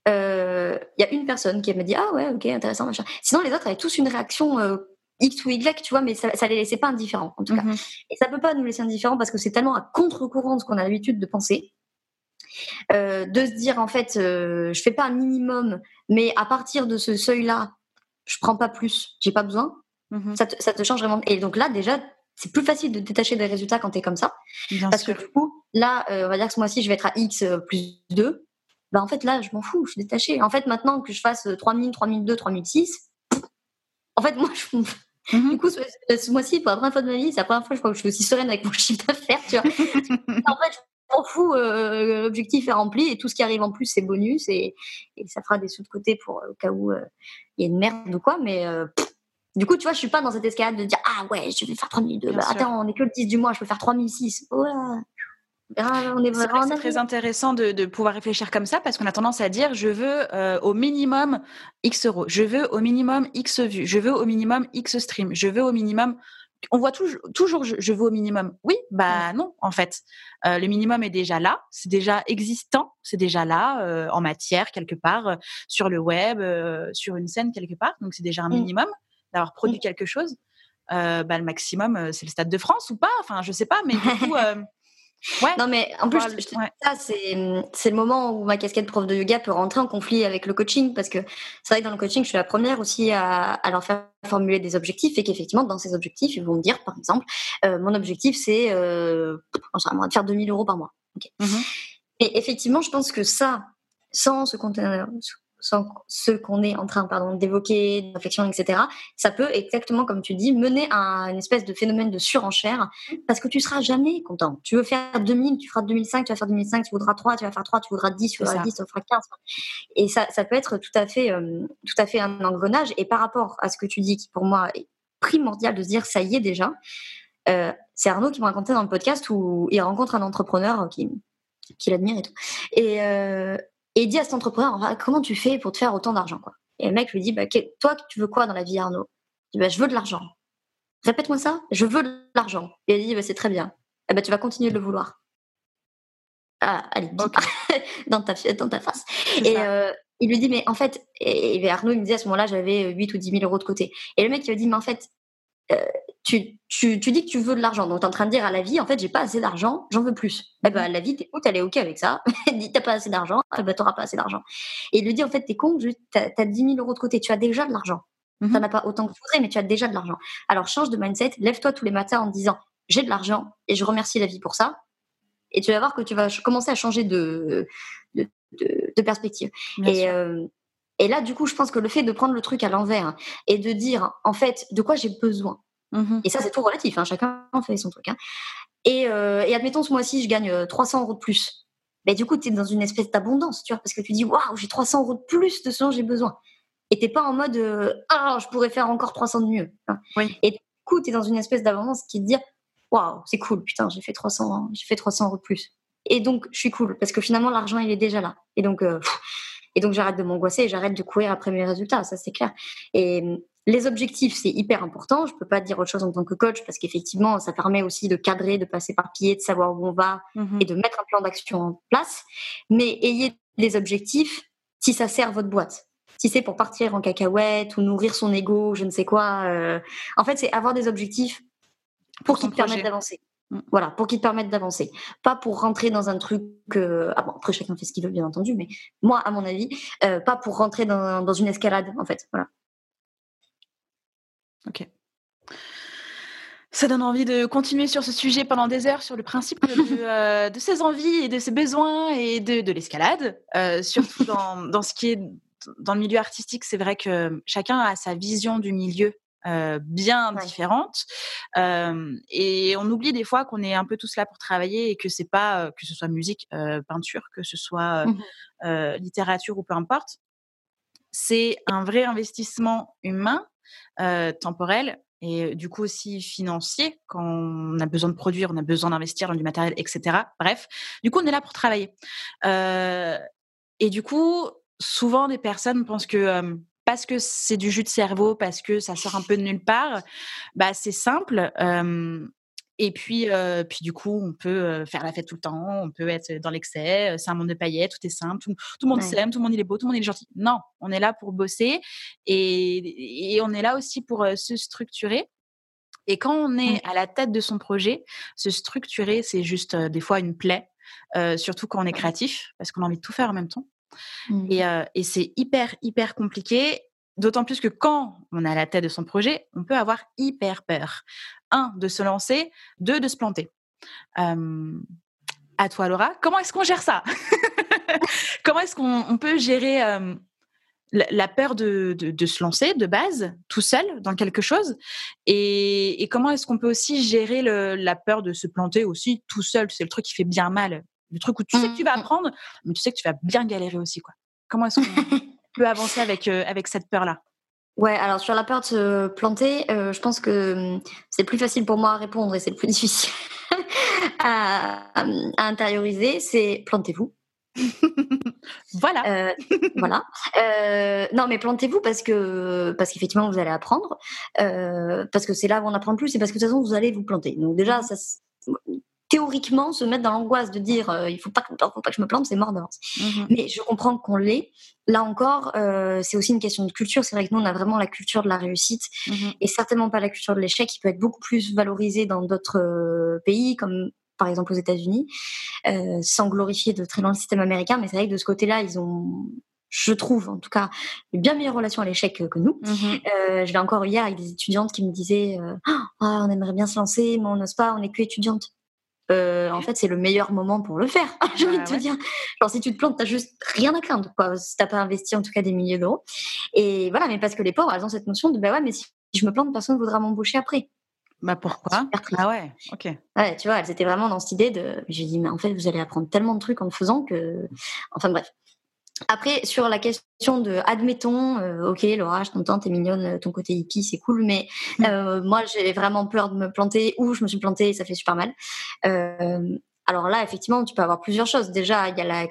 Euh, il y a une personne qui m'a dit Ah ouais, ok, intéressant, machin. Sinon, les autres avaient tous une réaction euh, X ou Y, tu vois, mais ça, ça les laissait pas indifférents, en tout cas. Mhm. Et ça peut pas nous laisser indifférents parce que c'est tellement à contre-courant de ce qu'on a l'habitude de penser. Euh, de se dire, en fait, euh, je fais pas un minimum, mais à partir de ce seuil-là, je prends pas plus, j'ai pas besoin. Mhm. ça, te, ça, te, change vraiment. Et donc là, déjà, c'est plus facile de détacher des résultats quand tu es comme ça. parce que du coup, là, euh, on va dire que ce mois-ci, je vais être à X euh, plus 2. Bah, en fait, là, je m'en fous, je suis détachée. En fait, maintenant que je fasse 3000, 3002, 3006, en fait, moi, je, Mhm. Du coup, ce, mois-ci, pour la première fois de ma vie, c'est la première fois je crois, que je suis aussi sereine avec mon chiffre d'affaires. Tu vois en fait, je m'en fous, euh, l'objectif est rempli et tout ce qui arrive en plus, c'est bonus et, ça fera des sous de côté pour au cas où euh, il y a une merde ou quoi. Mais euh, du coup, tu vois, je suis pas dans cette escalade de dire Ah ouais, je vais faire 3002. Bah, attends, on est que le 10 du mois, je peux faire 3006. Là c'est très intéressant de, pouvoir réfléchir comme ça parce qu'on a tendance à dire je veux euh, au minimum X euros, je veux au minimum X vues, je veux au minimum X stream, je veux au minimum. On voit toujours, toujours je, veux au minimum. Oui, bah non, en fait. Euh, le minimum est déjà là, c'est déjà existant, c'est déjà là euh, en matière quelque part, sur le web, sur une scène quelque part. Donc c'est déjà un mmh. minimum d'avoir produit mmh. quelque chose. bah, le maximum, c'est le Stade de France ou pas? Enfin, je sais pas, mais du coup. Ouais, non, mais en plus, ça, c'est le moment où ma casquette prof de yoga peut rentrer en conflit avec le coaching parce que c'est vrai que dans le coaching, je suis la première aussi à, à leur faire formuler des objectifs et qu'effectivement, dans ces objectifs, ils vont me dire, par exemple, euh, mon objectif, c'est euh, de faire 2000 euros par mois. Mmh et effectivement, je pense que ça, sans ce sans ce qu'on est en train pardon, d'évoquer, réflexion, etc., ça peut exactement, comme tu dis, mener à une espèce de phénomène de surenchère parce que tu seras jamais content. Tu veux faire 2000, tu feras 2005, tu vas faire 2005, tu voudras 3, tu vas faire 3, tu voudras 10, tu voudras 10, tu feras 15. Et ça, ça peut être tout à fait, euh, tout à fait un engrenage. Et par rapport à ce que tu dis, qui pour moi est primordial de se dire, ça y est déjà, euh, c'est Arnaud qui me racontait dans le podcast où il rencontre un entrepreneur qui, qui l'admire et tout. Et, euh, et il dit à cet entrepreneur, comment tu fais pour te faire autant d'argent quoi? Et le mec lui dit, bah, toi, tu veux quoi dans la vie, Arnaud? Il dit, bah, je veux de l'argent. répète-moi ça. Je veux de l'argent. Et elle dit, bah, c'est très bien. Eh ben, tu vas continuer de le vouloir. Ah, allez, dans, ta, dans ta face. Et euh, il lui dit, mais en fait, et, Arnaud, il me disait à ce moment-là, j'avais 8 ou 10 000 euros de côté. Et le mec, il lui dit, mais en fait, euh, tu, tu, tu, dis que tu veux de l'argent. Donc, tu es en train de dire à la vie, en fait, j'ai pas assez d'argent, j'en veux plus. Eh ben, la vie, t'écoute, elle est OK avec ça. Elle dit, t'as pas assez d'argent, eh ben, t'auras pas assez d'argent. Et il lui dit, en fait, t'es con, tu as, 10 000 euros de côté, tu as déjà de l'argent. Tu n'en as pas autant que tu voudrais, mais tu as déjà de l'argent. Alors, change de mindset, lève-toi tous les matins en disant, j'ai de l'argent et je remercie la vie pour ça. Et tu vas voir que tu vas commencer à changer de, de, de, perspective. et, euh, et là, du coup, je pense que le fait de prendre le truc à l'envers et de dire, en fait, de quoi j'ai besoin. Mmh et ça, c'est tout relatif. Hein, chacun fait son truc. Hein. Et, euh, et, admettons, ce mois-ci, je gagne 300 euh, euros de plus. Mais du coup, tu es dans une espèce d'abondance, tu vois, parce que tu dis, waouh, j'ai 300 euros de plus de ce dont j'ai besoin. Et t'es pas en mode, ah, je pourrais faire encore 300 de mieux. Et du coup, tu es dans une espèce d'abondance qui te dit, waouh, c'est cool, putain, j'ai fait 300, j'ai fait 300 euros de plus. Et donc, je suis cool parce que finalement, l'argent, il est déjà là. Et donc, euh, et donc, j'arrête de m'angoisser et j'arrête de courir après mes résultats. Ça, c'est clair. Et les objectifs, c'est hyper important. Je peux pas dire autre chose en tant que coach parce qu'effectivement, ça permet aussi de cadrer, de passer par pied, de savoir où on va mmh et de mettre un plan d'action en place. Mais ayez des objectifs si ça sert votre boîte. Si c'est pour partir en cacahuète ou nourrir son ego, je ne sais quoi. Euh, en fait, c'est avoir des objectifs pour qu'ils te permettent d'avancer. Mm. Voilà, pour qu'ils te permettent d'avancer. Pas pour rentrer dans un truc. Euh... Ah bon, après, chacun fait ce qu'il veut, bien entendu, mais moi, à mon avis, euh, pas pour rentrer dans, dans, une escalade, en fait. Voilà. Ok. Ça donne envie de continuer sur ce sujet pendant des heures, sur le principe de, euh, de ses envies et de ses besoins et de, de l'escalade. Euh, surtout dans, dans ce qui est dans le milieu artistique, c'est vrai que chacun a sa vision du milieu euh, bien différentes euh, et on oublie des fois qu'on est un peu tous là pour travailler et que c'est pas que ce soit musique, peinture, que ce soit mmh littérature ou peu importe. C'est un vrai investissement humain, temporel et du coup aussi financier quand on a besoin de produire, on a besoin d'investir dans du matériel, etc. Bref, du coup on est là pour travailler. et du coup, souvent des personnes pensent que parce que c'est du jus de cerveau, parce que ça sort un peu de nulle part, bah c'est simple. Et puis, puis du coup, on peut faire la fête tout le temps, on peut être dans l'excès. C'est un monde de paillettes, tout est simple, tout, le monde s'aime, tout le monde il est beau, tout le monde il est gentil. Non, on est là pour bosser et, et on est là aussi pour se structurer. Et quand on est à la tête de son projet, se structurer, c'est juste des fois une plaie, surtout quand on est créatif, parce qu'on a envie de tout faire en même temps. Mmh. Et, c'est hyper, hyper compliqué. D'autant plus que quand on est à la tête de son projet, on peut avoir hyper peur. Un, de se lancer. Deux, de se planter. à toi, Laura, comment est-ce qu'on gère ça? Comment est-ce qu'on peut gérer la, peur de, se lancer de base, tout seul, dans quelque chose? Et, comment est-ce qu'on peut aussi gérer la peur de se planter aussi tout seul? C'est le truc qui fait bien mal le truc où tu sais que tu vas mmh. apprendre, mais tu sais que tu vas bien galérer aussi. Quoi. Comment est-ce qu'on peut avancer avec, euh, avec cette peur-là Ouais, alors sur la peur de se planter, euh, je pense que hum, c'est plus facile pour moi à répondre et c'est le plus difficile à, intérioriser. C'est plantez-vous. voilà. Euh, voilà. non, mais plantez-vous parce que parce qu'effectivement vous allez apprendre, parce que c'est là où on apprend le plus, c'est parce que de toute façon vous allez vous planter. Donc déjà, ça, théoriquement se mettre dans l'angoisse de dire euh, il faut pas, faut pas que je me plante, c'est mort d'avance. Mmh Mais je comprends qu'on l'est. Là encore, euh, c'est aussi une question de culture. C'est vrai que nous, on a vraiment la culture de la réussite mmh et certainement pas la culture de l'échec qui peut être beaucoup plus valorisée dans d'autres euh, pays comme par exemple aux États-Unis, sans glorifier de très loin le système américain. Mais c'est vrai que de ce côté-là, ils ont je trouve en tout cas une bien meilleure relation à l'échec que nous. Euh, je l'ai encore hier avec des étudiantes qui me disaient ah, on aimerait bien se lancer, mais on n'ose pas, on n'est que étudiante. Euh, en fait, c'est le meilleur moment pour le faire. J'ai envie de te dire. Genre, si tu te plantes, t'as juste rien à craindre, quoi. Si t'as pas investi, en tout cas, des milliers d'euros. Et voilà, mais parce que les pauvres, elles ont cette notion de, bah ouais, mais si je me plante, personne ne voudra m'embaucher après. Bah pourquoi? Ah ouais, ok. Ouais, tu vois, elles étaient vraiment dans cette idée de. J'ai dit, mais en fait, vous allez apprendre tellement de trucs en le faisant que. Enfin bref. Après, sur la question de, admettons, euh, ok, Laura, je t'entends, t'es mignonne, euh, ton côté hippie, c'est cool, mais mm. euh, moi, j'ai vraiment peur de me planter ou je me suis plantée et ça fait super mal. alors là, effectivement, tu peux avoir plusieurs choses. Déjà, il y a la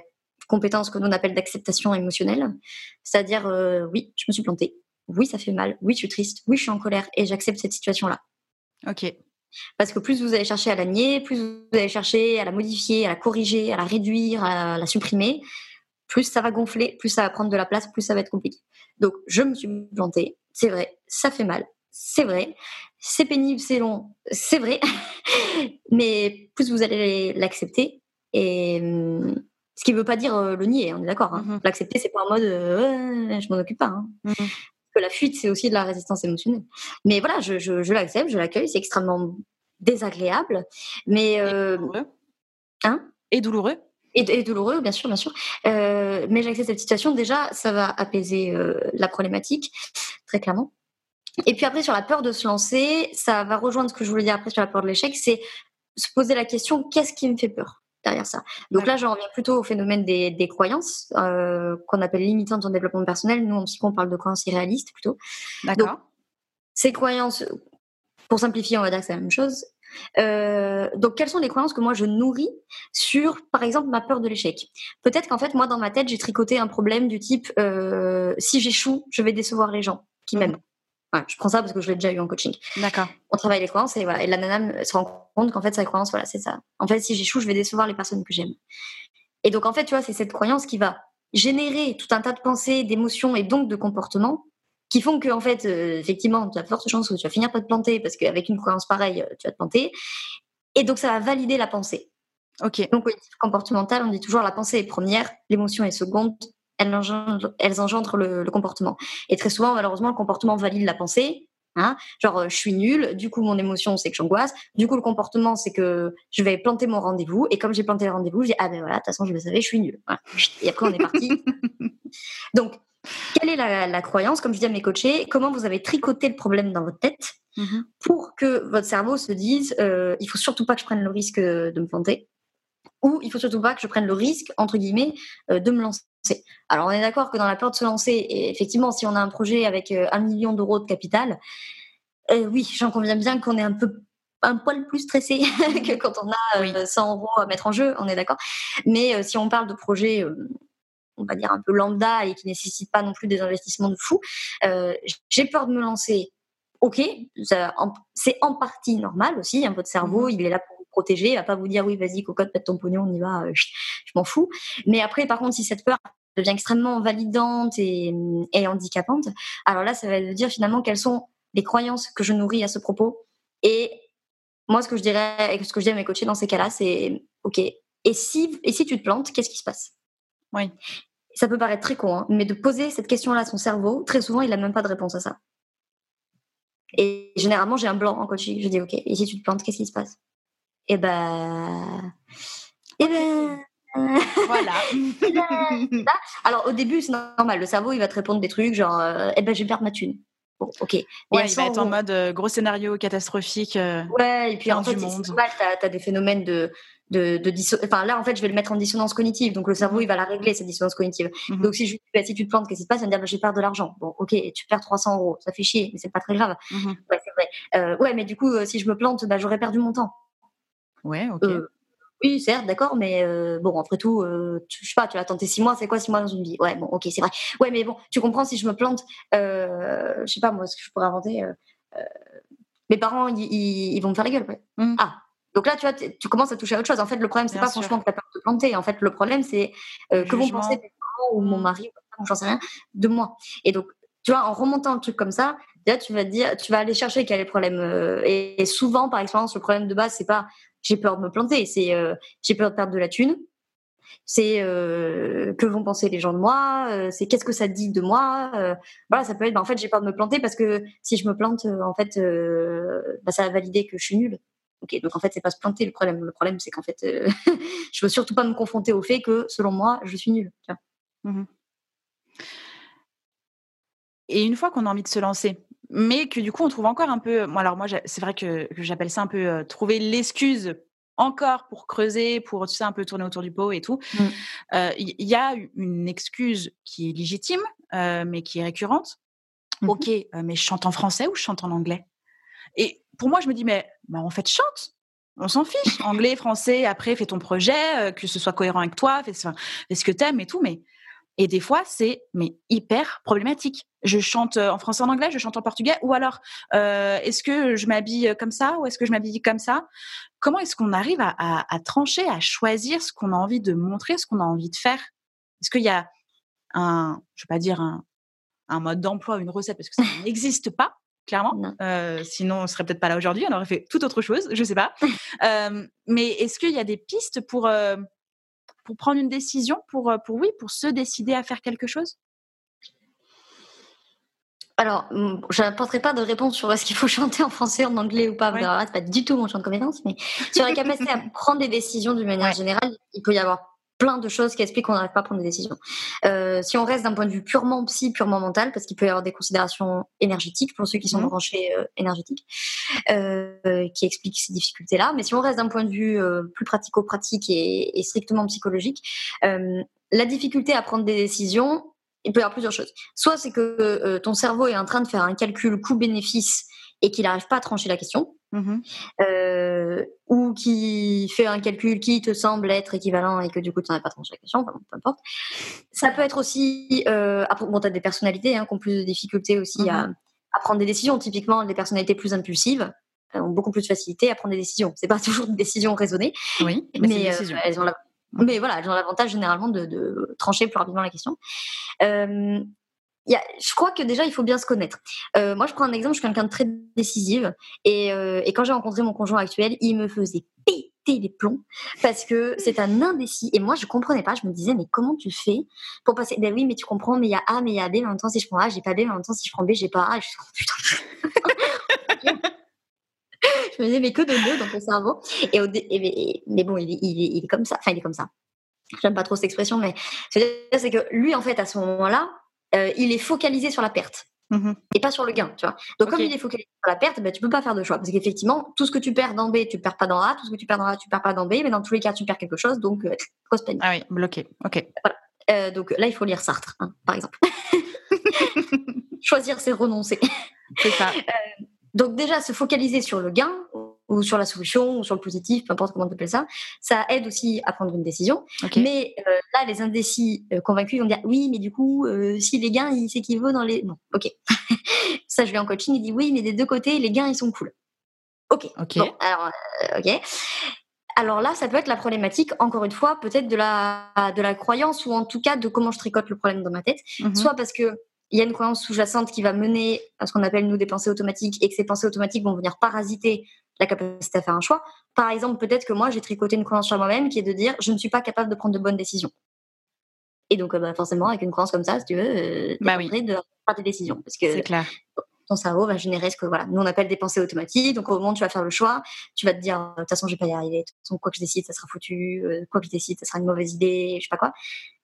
compétence que nous on appelle d'acceptation émotionnelle, c'est-à-dire, oui, je me suis plantée, oui, ça fait mal, oui, je suis triste, oui, je suis en colère et j'accepte cette situation-là. Ok. Parce que plus vous allez chercher à la nier, plus vous allez chercher à la modifier, à la corriger, à la réduire, à la supprimer, plus ça va gonfler, plus ça va prendre de la place, plus ça va être compliqué. Donc, je me suis plantée, c'est vrai, ça fait mal, c'est vrai, c'est pénible, c'est long, c'est vrai, mais plus vous allez l'accepter, et ce qui ne veut pas dire euh, le nier, on est d'accord. Hein. Mmh l'accepter, c'est pas en mode euh, je m'en occupe pas. Hein. Mmh que la fuite, c'est aussi de la résistance émotionnelle. Mais voilà, je, je, l'accepte, je l'accueille, c'est extrêmement désagréable, mais euh, hein? Et douloureux? Et, douloureux, bien sûr, bien sûr. Euh, mais j'accepte cette situation. Déjà, ça va apaiser euh, la problématique, très clairement. Et puis après, sur la peur de se lancer, ça va rejoindre ce que je voulais dire après sur la peur de l'échec, c'est se poser la question qu'est-ce qui me fait peur derrière ça? Donc là, j'en reviens plutôt au phénomène des, croyances euh, qu'on appelle limitantes en développement personnel. Nous, en psycho, on parle de croyances irréalistes plutôt. D'accord. Ces croyances, pour simplifier, on va dire que c'est la même chose. Euh, donc, quelles sont les croyances que moi je nourris sur, par exemple, ma peur de l'échec? Peut-être qu'en fait, moi, dans ma tête, j'ai tricoté un problème du type euh, si j'échoue, je vais décevoir les gens qui mmh. m'aiment je prends ça parce que je l'ai déjà eu en coaching. D'accord. On travaille les croyances et voilà. Et la nana se rend compte qu'en fait, sa croyance, voilà, c'est ça. En fait, si j'échoue, je vais décevoir les personnes que j'aime. Et donc, en fait, tu vois, c'est cette croyance qui va générer tout un tas de pensées, d'émotions et donc de comportements qui font que, en fait, euh, effectivement, tu as forte chance que tu vas finir par te planter parce qu'avec une croyance pareille, euh, tu vas te planter. Et donc, ça va valider la pensée. Ok. Donc, cognitif comportemental, on dit toujours la pensée est première, l'émotion est seconde, elles engendrent, elles engendrent le, comportement. Et très souvent, malheureusement, le comportement valide la pensée. Hein Genre, euh, je suis nulle, du coup, mon émotion, c'est que j'angoisse. Du coup, le comportement, c'est que je vais planter mon rendez-vous. Et comme j'ai planté le rendez-vous, je dis, ah ben voilà, de toute façon, je le savais, je suis nulle. Et après, on est parti. Donc, quelle est la, croyance, comme je dis à mes coachés, comment vous avez tricoté le problème dans votre tête mm-hmm. pour que votre cerveau se dise, euh, il faut surtout pas que je prenne le risque de me planter ou il faut surtout pas que je prenne le risque, entre guillemets, euh, de me lancer? Alors, on est d'accord que dans la peur de se lancer, et effectivement, si on a un projet avec euh, un million d'euros de capital, euh, oui, j'en conviens bien qu'on est un peu un poil plus stressé que quand on a 100 euros à mettre en jeu, on est d'accord. Mais si on parle de projets, on va dire un peu lambda et qui nécessitent pas non plus des investissements de fou, j'ai peur de me lancer. Ok, c'est en partie normal aussi. Peu de cerveau, mmh il est là pour protéger, va pas vous dire oui, vas-y, cocotte, pète ton pognon, on y va, euh, je, m'en fous. Mais après, par contre, si cette peur devient extrêmement validante et, handicapante, alors là, ça va dire finalement quelles sont les croyances que je nourris à ce propos. Et moi, ce que je dirais, et ce que je dis à mes coachés dans ces cas-là, c'est OK. Et si, et si tu te plantes, qu'est-ce qui se passe? Oui. Ça peut paraître très con, hein, mais de poser cette question-là à son cerveau, très souvent, il n'a même pas de réponse à ça. Et généralement, j'ai un blanc en coaching. Je dis OK. Et si tu te plantes, qu'est-ce qui se passe? Et eh ben, et eh ben. voilà. Alors au début c'est normal, le cerveau il va te répondre des trucs genre, euh, eh ben je vais perdre ma thune. Bon, ok. ouais, il va être en mode euh, gros scénario catastrophique. Euh, ouais, et puis en fait, tu as, des phénomènes de, de, de Enfin, là, en fait, je vais le mettre en dissonance cognitive. Donc, le cerveau, il va la régler, cette dissonance cognitive. Mhm. Donc, si, je, bah, si tu te plantes, qu'est-ce qui se passe? Il va me dire, bah, je perds de l'argent. Bon, ok, tu perds 300 euros. Ça fait chier, mais c'est pas très grave. Mhm. Ouais, c'est vrai. ouais, mais du coup, si je me plante, bah, j'aurais perdu mon temps. Ouais, ok. Euh, oui, certes, d'accord, mais euh, bon, après tout, euh, tu, je sais pas, tu vas tenter six mois, c'est quoi six mois dans une vie? Ouais, bon, ok, c'est vrai. Ouais, mais bon, tu comprends, si je me plante, je sais pas, moi, ce que je pourrais inventer, mes parents, ils, vont me faire la gueule. Mmh. Ah, donc là, tu vois, tu commences à toucher à autre chose. En fait, le problème, c'est pas franchement que tu as peur de te planter. En fait, le problème, c'est que vont penser mes parents ou mon mmh. mari, ou j'en sais rien, de moi. Et donc, tu vois, en remontant le truc comme ça, là, tu vas dire, tu vas aller chercher quel est le problème. et, souvent, par expérience, le problème de base, c'est pas j'ai peur de me planter, c'est euh, j'ai peur de perdre de la thune, c'est euh, que vont penser les gens de moi, euh, c'est qu'est-ce que ça dit de moi. voilà, ça peut être, bah, en fait, j'ai peur de me planter parce que si je me plante, en fait, bah, ça va valider que je suis nulle. Ok, donc en fait, c'est pas se planter le problème. Le problème, c'est qu'en fait, je veux surtout pas me confronter au fait que, selon moi, je suis nulle. Mmh Et une fois qu'on a envie de se lancer, mais que du coup on trouve encore un peu. Moi, alors moi, c'est vrai que, j'appelle ça un peu euh, trouver l'excuse encore pour creuser, pour tu sais un peu tourner autour du pot et tout. Mmh. Euh, il y, a une excuse qui est légitime, euh, mais qui est récurrente. Mmh ok, mais je chante en français ou je chante en anglais? Et pour moi, je me dis mais bah, en fait chante. On s'en fiche. Anglais, français, après, fais ton projet, que ce soit cohérent avec toi, fais, fais ce que t'aimes et tout. Mais Et des fois, c'est mais hyper problématique. Je chante en français, en anglais, je chante en portugais, ou alors est-ce que je m'habille comme ça ou est-ce que je m'habille comme ça? Comment est-ce qu'on arrive à, à, trancher, à choisir ce qu'on a envie de montrer, ce qu'on a envie de faire? Est-ce qu'il y a un, je vais pas dire un, un mode d'emploi, une recette, parce que ça n'existe pas clairement. Euh, sinon, on serait peut-être pas là aujourd'hui. On aurait fait tout autre chose. Je sais pas. euh, mais est-ce qu'il y a des pistes pour euh, pour prendre une décision, pour pour oui, pour se décider à faire quelque chose? Alors, je n'apporterai pas de réponse sur est-ce qu'il faut chanter en français, en anglais ou pas. Ouais. C'est pas du tout mon champ de compétence, mais sur la capacité à prendre des décisions d'une manière générale, il peut y avoir plein de choses qui expliquent qu'on n'arrive pas à prendre des décisions. Euh, si on reste d'un point de vue purement psy, purement mental, parce qu'il peut y avoir des considérations énergétiques pour ceux qui sont mmh. branchés euh, énergétiques, euh, qui expliquent ces difficultés-là. Mais si on reste d'un point de vue euh, plus pratico-pratique et, et, strictement psychologique, euh, la difficulté à prendre des décisions, il peut y avoir plusieurs choses. Soit c'est que euh, ton cerveau est en train de faire un calcul coût-bénéfice et qu'il n'arrive pas à trancher la question, mmh euh, ou qui fait un calcul qui te semble être équivalent et que du coup tu n'as pas tranché la question, peu importe. Ça peut être aussi, euh, bon, tu as des personnalités hein, qui ont plus de difficultés aussi mmh à, à, prendre des décisions. Typiquement, les personnalités plus impulsives ont beaucoup plus de facilité à prendre des décisions. C'est pas toujours des décisions raisonnées, oui, mais, euh, elles ont la. Mais voilà, ont l'avantage généralement de, trancher plus rapidement la question. Euh, je crois que déjà, il faut bien se connaître. Moi, je prends un exemple, je suis quelqu'un de très décisive. Et, et quand j'ai rencontré mon conjoint actuel, il me faisait péter les plombs parce que c'est un indécis. Et moi, je comprenais pas. Je me disais, mais comment tu fais pour passer? Ben oui, mais tu comprends, mais il y a A, mais il y a B. Mais en même temps, si je prends A, j'ai pas B. Mais en même temps, si je prends B, j'ai pas A. Et je suis oh, putain. Je me disais, mais que de nœuds dans ton cerveau. Et, au et mais bon, il est, il, est, il est comme ça. Enfin, il est comme ça. J'aime pas trop cette expression, mais ce que je veux dire, c'est que lui, en fait, à ce moment-là, euh, il est focalisé sur la perte. Mmh et pas sur le gain, tu vois. Donc, comme il est focalisé sur la perte, ben, tu peux pas faire de choix. Parce qu'effectivement, tout ce que tu perds dans B, tu perds pas dans A. Tout ce que tu perds dans A, tu perds pas dans B. Mais dans tous les cas, tu perds quelque chose. Donc, euh, grosse peine. Ah oui, bloqué. OK. Voilà. Euh, donc là, il faut lire Sartre, hein, par exemple. Choisir, c'est renoncer. C'est ça. Euh, donc déjà, se focaliser sur le gain ou sur la solution ou sur le positif, peu importe comment tu appelles ça, ça aide aussi à prendre une décision. Mais euh, là, les indécis euh, convaincus vont dire oui, mais du coup, euh, si les gains, ils s'équivaut dans les... Non, ok. ça, je vais en coaching, il dit oui, mais des deux côtés, les gains, ils sont cool. Ok. Ok. Bon, alors, ok. Alors là, ça peut être la problématique, encore une fois, peut-être de la, de la croyance ou en tout cas de comment je tricote le problème dans ma tête. Mm-hmm. Soit parce que il y a une croyance sous-jacente qui va mener à ce qu'on appelle nous des pensées automatiques et que ces pensées automatiques vont venir parasiter la capacité à faire un choix. Par exemple, peut-être que moi j'ai tricoté une croyance sur moi-même qui est de dire je ne suis pas capable de prendre de bonnes décisions. Et donc euh, bah, forcément avec une croyance comme ça, si tu veux, euh, bah oui. de prendre des décisions parce que c'est clair ton cerveau va générer ce que voilà, nous on appelle des pensées automatiques. Donc au moment où tu vas faire le choix, tu vas te dire de toute façon je vais pas y arriver, de toute façon quoi que je décide ça sera foutu, euh, quoi que je décide ça sera une mauvaise idée, je sais pas quoi.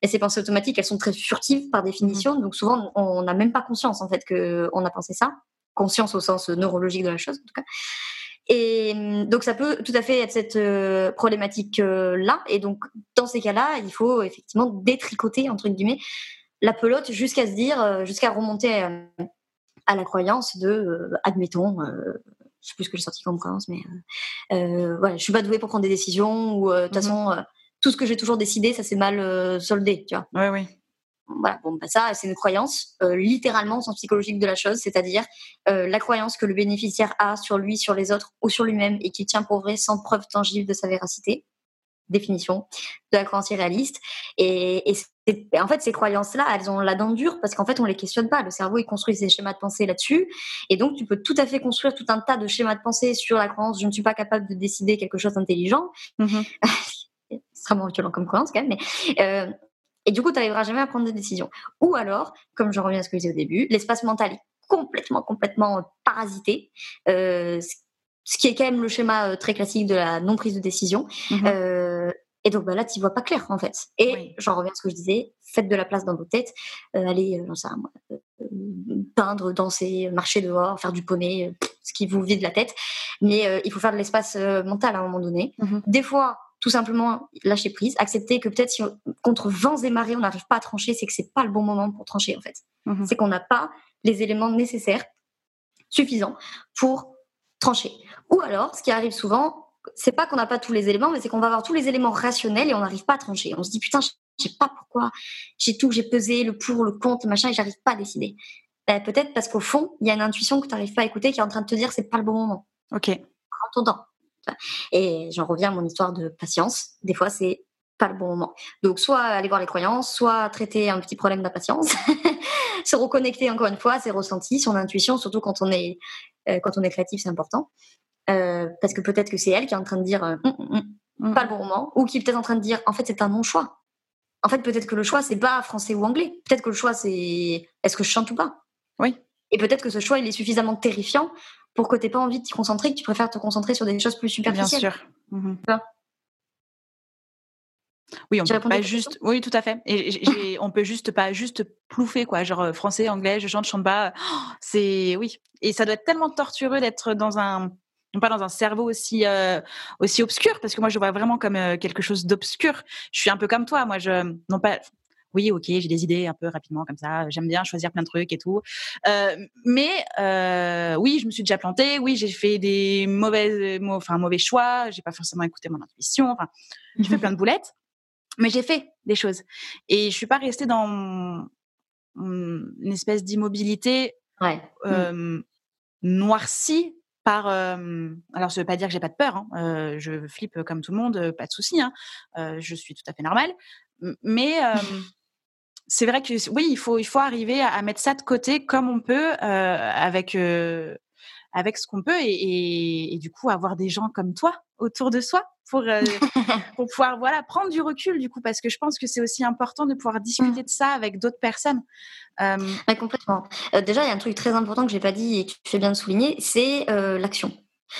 Et ces pensées automatiques elles sont très furtives par définition, mmh. donc souvent on n'a même pas conscience en fait que on a pensé ça, conscience au sens neurologique de la chose en tout cas. Et mmh, donc ça peut tout à fait être cette euh, problématique euh, là. Et donc dans ces cas-là, il faut effectivement détricoter entre guillemets la pelote jusqu'à se dire, jusqu'à remonter à la croyance de, euh, admettons, euh, je sais plus ce que j'ai sorti comme croyance, mais euh, voilà, je suis pas douée pour prendre des décisions ou de toute mmh façon tout ce que j'ai toujours décidé, ça s'est mal soldé, tu vois. Oui, oui. Voilà, bon, bah ça, c'est une croyance, littéralement au sens psychologique de la chose, c'est-à-dire la croyance que le bénéficiaire a sur lui, sur les autres ou sur lui-même et qui tient pour vrai sans preuve tangible de sa véracité définition de la croyance irréaliste. Et, et, en fait, ces croyances-là, elles ont la dent dure parce qu'en fait, on les questionne pas. Le cerveau, il construit ses schémas de pensée là-dessus. Et donc, tu peux tout à fait construire tout un tas de schémas de pensée sur la croyance je ne suis pas capable de décider quelque chose d'intelligent. Mmh c'est extrêmement violent comme croyance quand même. Mais, euh, et du coup, tu n'arriveras jamais à prendre des décisions. Ou alors, comme je reviens à ce que je disais au début, l'espace mental est complètement, complètement parasité. Euh, ce qui est quand même le schéma euh, très classique de la non prise de décision. Mmh euh, et donc bah là, tu vois pas clair en fait. Et j'en reviens à ce que je disais, faites de la place dans vos têtes, euh, allez, euh, sais moi, euh, peindre, danser, marcher dehors, faire du poney, ce qui vous vide la tête. Mais il faut faire de l'espace mental à un moment donné. Mmh Des fois, tout simplement lâcher prise, accepter que peut-être si contre vents et marées on n'arrive pas à trancher, c'est que c'est pas le bon moment pour trancher en fait. Mmh c'est qu'on n'a pas les éléments nécessaires, suffisants pour trancher. Ou alors, ce qui arrive souvent, c'est pas qu'on n'a pas tous les éléments, mais c'est qu'on va avoir tous les éléments rationnels et on n'arrive pas à trancher. On se dit putain, je sais pas pourquoi. J'ai tout, j'ai pesé le pour, le contre, machin, et j'arrive pas à décider. Ben, peut-être parce qu'au fond, il y a une intuition que tu n'arrives pas à écouter qui est en train de te dire c'est pas le bon moment. Ok. Prends ton temps. Et j'en reviens à mon histoire de patience. Des fois, c'est pas le bon moment. Donc, soit aller voir les croyances, soit traiter un petit problème d'impatience, se reconnecter encore une fois à ses ressentis, son intuition, surtout quand on est, euh, quand on est créatif, c'est important. Euh, parce que peut-être que c'est elle qui est en train de dire euh, hum, hum, hum, pas le bon moment, ou qui est peut-être en train de dire en fait c'est un non-choix. En fait, peut-être que le choix c'est pas français ou anglais. Peut-être que le choix c'est est-ce que je chante ou pas. Oui. Et peut-être que ce choix il est suffisamment terrifiant pour que tu pas envie de t'y concentrer, que tu préfères te concentrer sur des choses plus superficielles. Bien sûr. Mhm. Oui, on peut pas juste. Oui, tout à fait. Et on peut juste pas juste plouffer quoi, genre français, anglais, je chante, je chante pas. c'est oui. Et ça doit être tellement tortureux d'être dans un pas dans un cerveau aussi euh, aussi obscur parce que moi je vois vraiment comme euh, quelque chose d'obscur. Je suis un peu comme toi. Moi, je non pas oui, ok, j'ai des idées un peu rapidement comme ça. J'aime bien choisir plein de trucs et tout. Euh, mais euh, oui, je me suis déjà plantée. Oui, j'ai fait des mauvais, enfin mauvais choix. J'ai pas forcément écouté mon intuition. Enfin, j'ai fait plein de boulettes, mais j'ai fait des choses. Et je suis pas restée dans une espèce d'immobilité ouais. euh, noircie par alors ça veut pas dire que j'ai pas de peur hein, je flippe comme tout le monde pas de souci hein, je suis tout à fait normale mais c'est vrai que oui, il faut, il faut arriver à, mettre ça de côté comme on peut euh, avec euh, avec ce qu'on peut et, et, du coup avoir des gens comme toi autour de soi pour euh, pour pouvoir voilà prendre du recul du coup parce que je pense que c'est aussi important de pouvoir discuter mmh. de ça avec d'autres personnes. complètement. déjà, il y a un truc très important que j'ai pas dit et que tu fais bien de souligner, c'est l'action.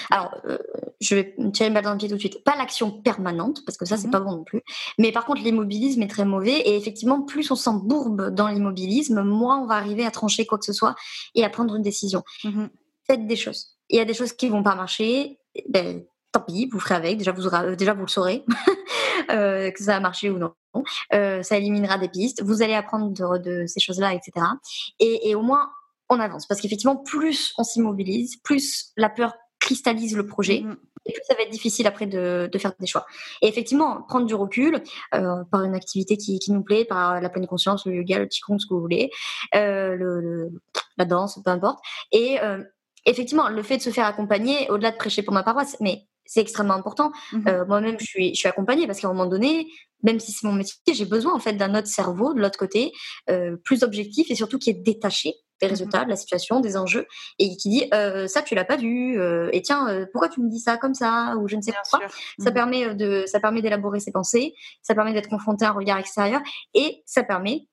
Alors, euh, je vais me tirer une balle dans le pied tout de suite. Pas l'action permanente, parce que ça, c'est mmh pas bon non plus. Mais par contre, l'immobilisme est très mauvais. Et effectivement, plus on s'embourbe dans l'immobilisme, moins on va arriver à trancher quoi que ce soit et à prendre une décision. Mmh Faites des choses. Il y a des choses qui vont pas marcher. Ben, tant pis, vous ferez avec. Déjà, vous, aurez, déjà, vous le saurez, euh, que ça a marché ou non. Euh, ça éliminera des pistes. Vous allez apprendre de, ces choses-là, etc. Et, et au moins, on avance. Parce qu'effectivement, plus on s'immobilise, plus la peur cristallise le projet. Mm-hmm. Et puis ça va être difficile après de, de, faire des choix. Et effectivement, prendre du recul euh, par une activité qui, qui, nous plaît, par la pleine conscience, le yoga, le qigong, ce que vous voulez, le, la danse, peu importe. Et effectivement, le fait de se faire accompagner, au-delà de prêcher pour ma paroisse, mais c'est extrêmement important. Mm-hmm. Euh, moi-même, je suis, je suis accompagnée parce qu'à un moment donné, même si c'est mon métier, j'ai besoin en fait d'un autre cerveau de l'autre côté, euh, plus objectif et surtout qui est détaché des mmh résultats, de la situation, des enjeux, et qui dit euh, ça tu l'as pas vu, euh, et tiens euh, pourquoi tu me dis ça comme ça ou je ne sais pas pourquoi? Ça mmh permet de, ça permet d'élaborer ses pensées, ça permet d'être confronté à un regard extérieur, et ça permet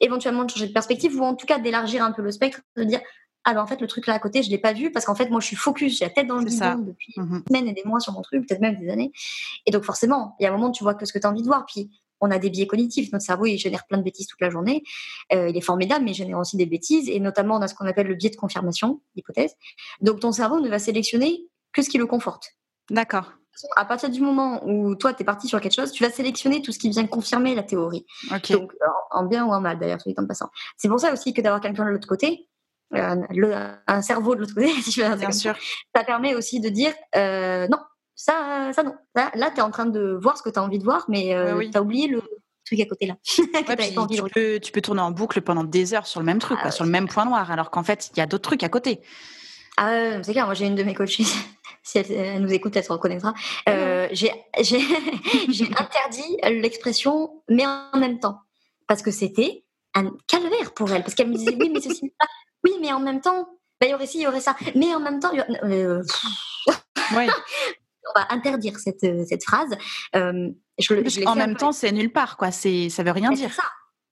éventuellement de changer de perspective ou en tout cas d'élargir un peu le spectre, de dire ah ben en fait le truc là à côté je l'ai pas vu parce qu'en fait moi je suis focus, j'ai la tête dans le guidon depuis des semaines et des mois sur mon truc, peut-être même des années, et donc forcément il y a un moment tu vois que ce que tu as envie de voir, puis on a des biais cognitifs. Notre cerveau, il génère plein de bêtises toute la journée. Euh, il est formidable, mais il génère aussi des bêtises. Et notamment, on a ce qu'on appelle le biais de confirmation, l'hypothèse. Donc, ton cerveau ne va sélectionner que ce qui le conforte. D'accord. À partir du moment où toi, tu es parti sur quelque chose, tu vas sélectionner tout ce qui vient confirmer la théorie. Donc, en bien ou en mal, d'ailleurs, tout en passant. C'est pour ça aussi que d'avoir quelqu'un de l'autre côté, euh, un cerveau de l'autre côté, si je veux dire, sûr. ça permet aussi de dire euh, non, ça, ça non. Là, tu es en train de voir ce que tu as envie de voir, mais euh, tu as oublié le truc à côté là. tu, peux, tu, peux, tourner en boucle pendant des heures sur le même truc, ah sur le même point noir, alors qu'en fait, il y a d'autres trucs à côté. Ah, c'est clair, moi j'ai une de mes coachées, si elle, nous écoute, elle se reconnaîtra. Euh, j'ai interdit l'expression mais en même temps. Parce que c'était un calvaire pour elle. Parce qu'elle me disait oui, mais ceci, oui, mais en même temps, il y aurait ci, il y aurait ça. Mais en même temps, il y euh, on va interdire cette, euh, cette phrase. Euh, je, en même temps, c'est nulle part, quoi. C'est, ça veut rien dire. Ça.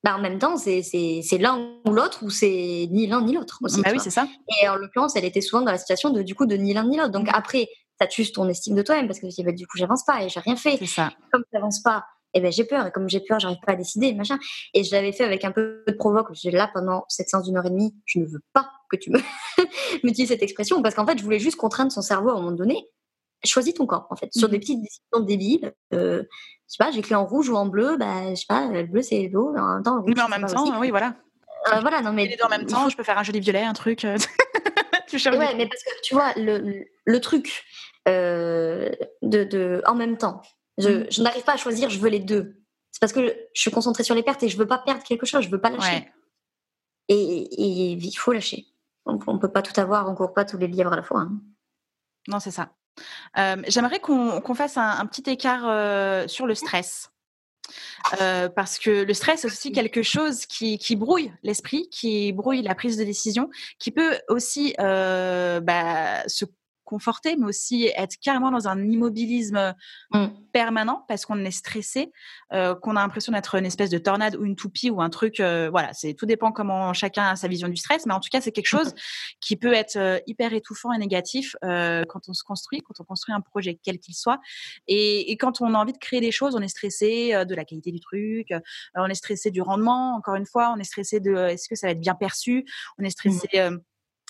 Bah, en même temps, c'est, c'est, l'un ou l'autre, ou c'est ni l'un ni l'autre aussi. Bah oui, c'est ça. Et en l'occurrence, elle était souvent dans la situation de, du coup, de ni l'un ni l'autre. Donc mmh. après, ça tue ton estime de toi-même parce que tu dis, bah, du coup, j'avance pas et j'ai rien fait. C'est ça. Comme tu n'avances pas, eh ben j'ai peur. Et comme j'ai peur, j'arrive pas à décider, machin. Et je l'avais fait avec un peu de provoque. J'ai là pendant cette séance d'une heure et demie, je ne veux pas que tu me, dises cette expression parce qu'en fait, je voulais juste contraindre son cerveau à un moment donné choisis ton corps en fait sur des mmh petites décisions débiles euh, je sais pas j'écris en rouge ou en bleu bah je sais pas le bleu c'est beau en même temps oui mais en même temps oui voilà euh, voilà non mais en même temps je peux faire un joli violet un truc euh, tu ouais mais parce que tu vois le, le truc euh, de, de, en même temps je, mmh. je n'arrive pas à choisir je veux les deux c'est parce que je suis concentrée sur les pertes et je veux pas perdre quelque chose, je veux pas lâcher. Et, il faut lâcher. On, ne peut pas tout avoir, on court pas tous les livres à la fois. Hein. Non, c'est ça. Euh, j'aimerais qu'on fasse un, petit écart euh, sur le stress. Euh, parce que le stress, c'est aussi quelque chose qui, brouille l'esprit, qui brouille la prise de décision, qui peut aussi bah, se conforter, mais aussi être carrément dans un immobilisme mmh. permanent parce qu'on est stressé, euh, qu'on a l'impression d'être une espèce de tornade ou une toupie ou un truc. Euh, voilà, c'est tout dépend comment chacun a sa vision du stress, mais en tout cas, c'est quelque chose mmh. qui peut être euh, hyper étouffant et négatif quand on se construit, quand on construit un projet quel qu'il soit, et, et, quand on a envie de créer des choses, on est stressé de la qualité du truc, on est stressé du rendement. Encore une fois, on est stressé de est-ce que ça va être bien perçu, on est stressé. Mmh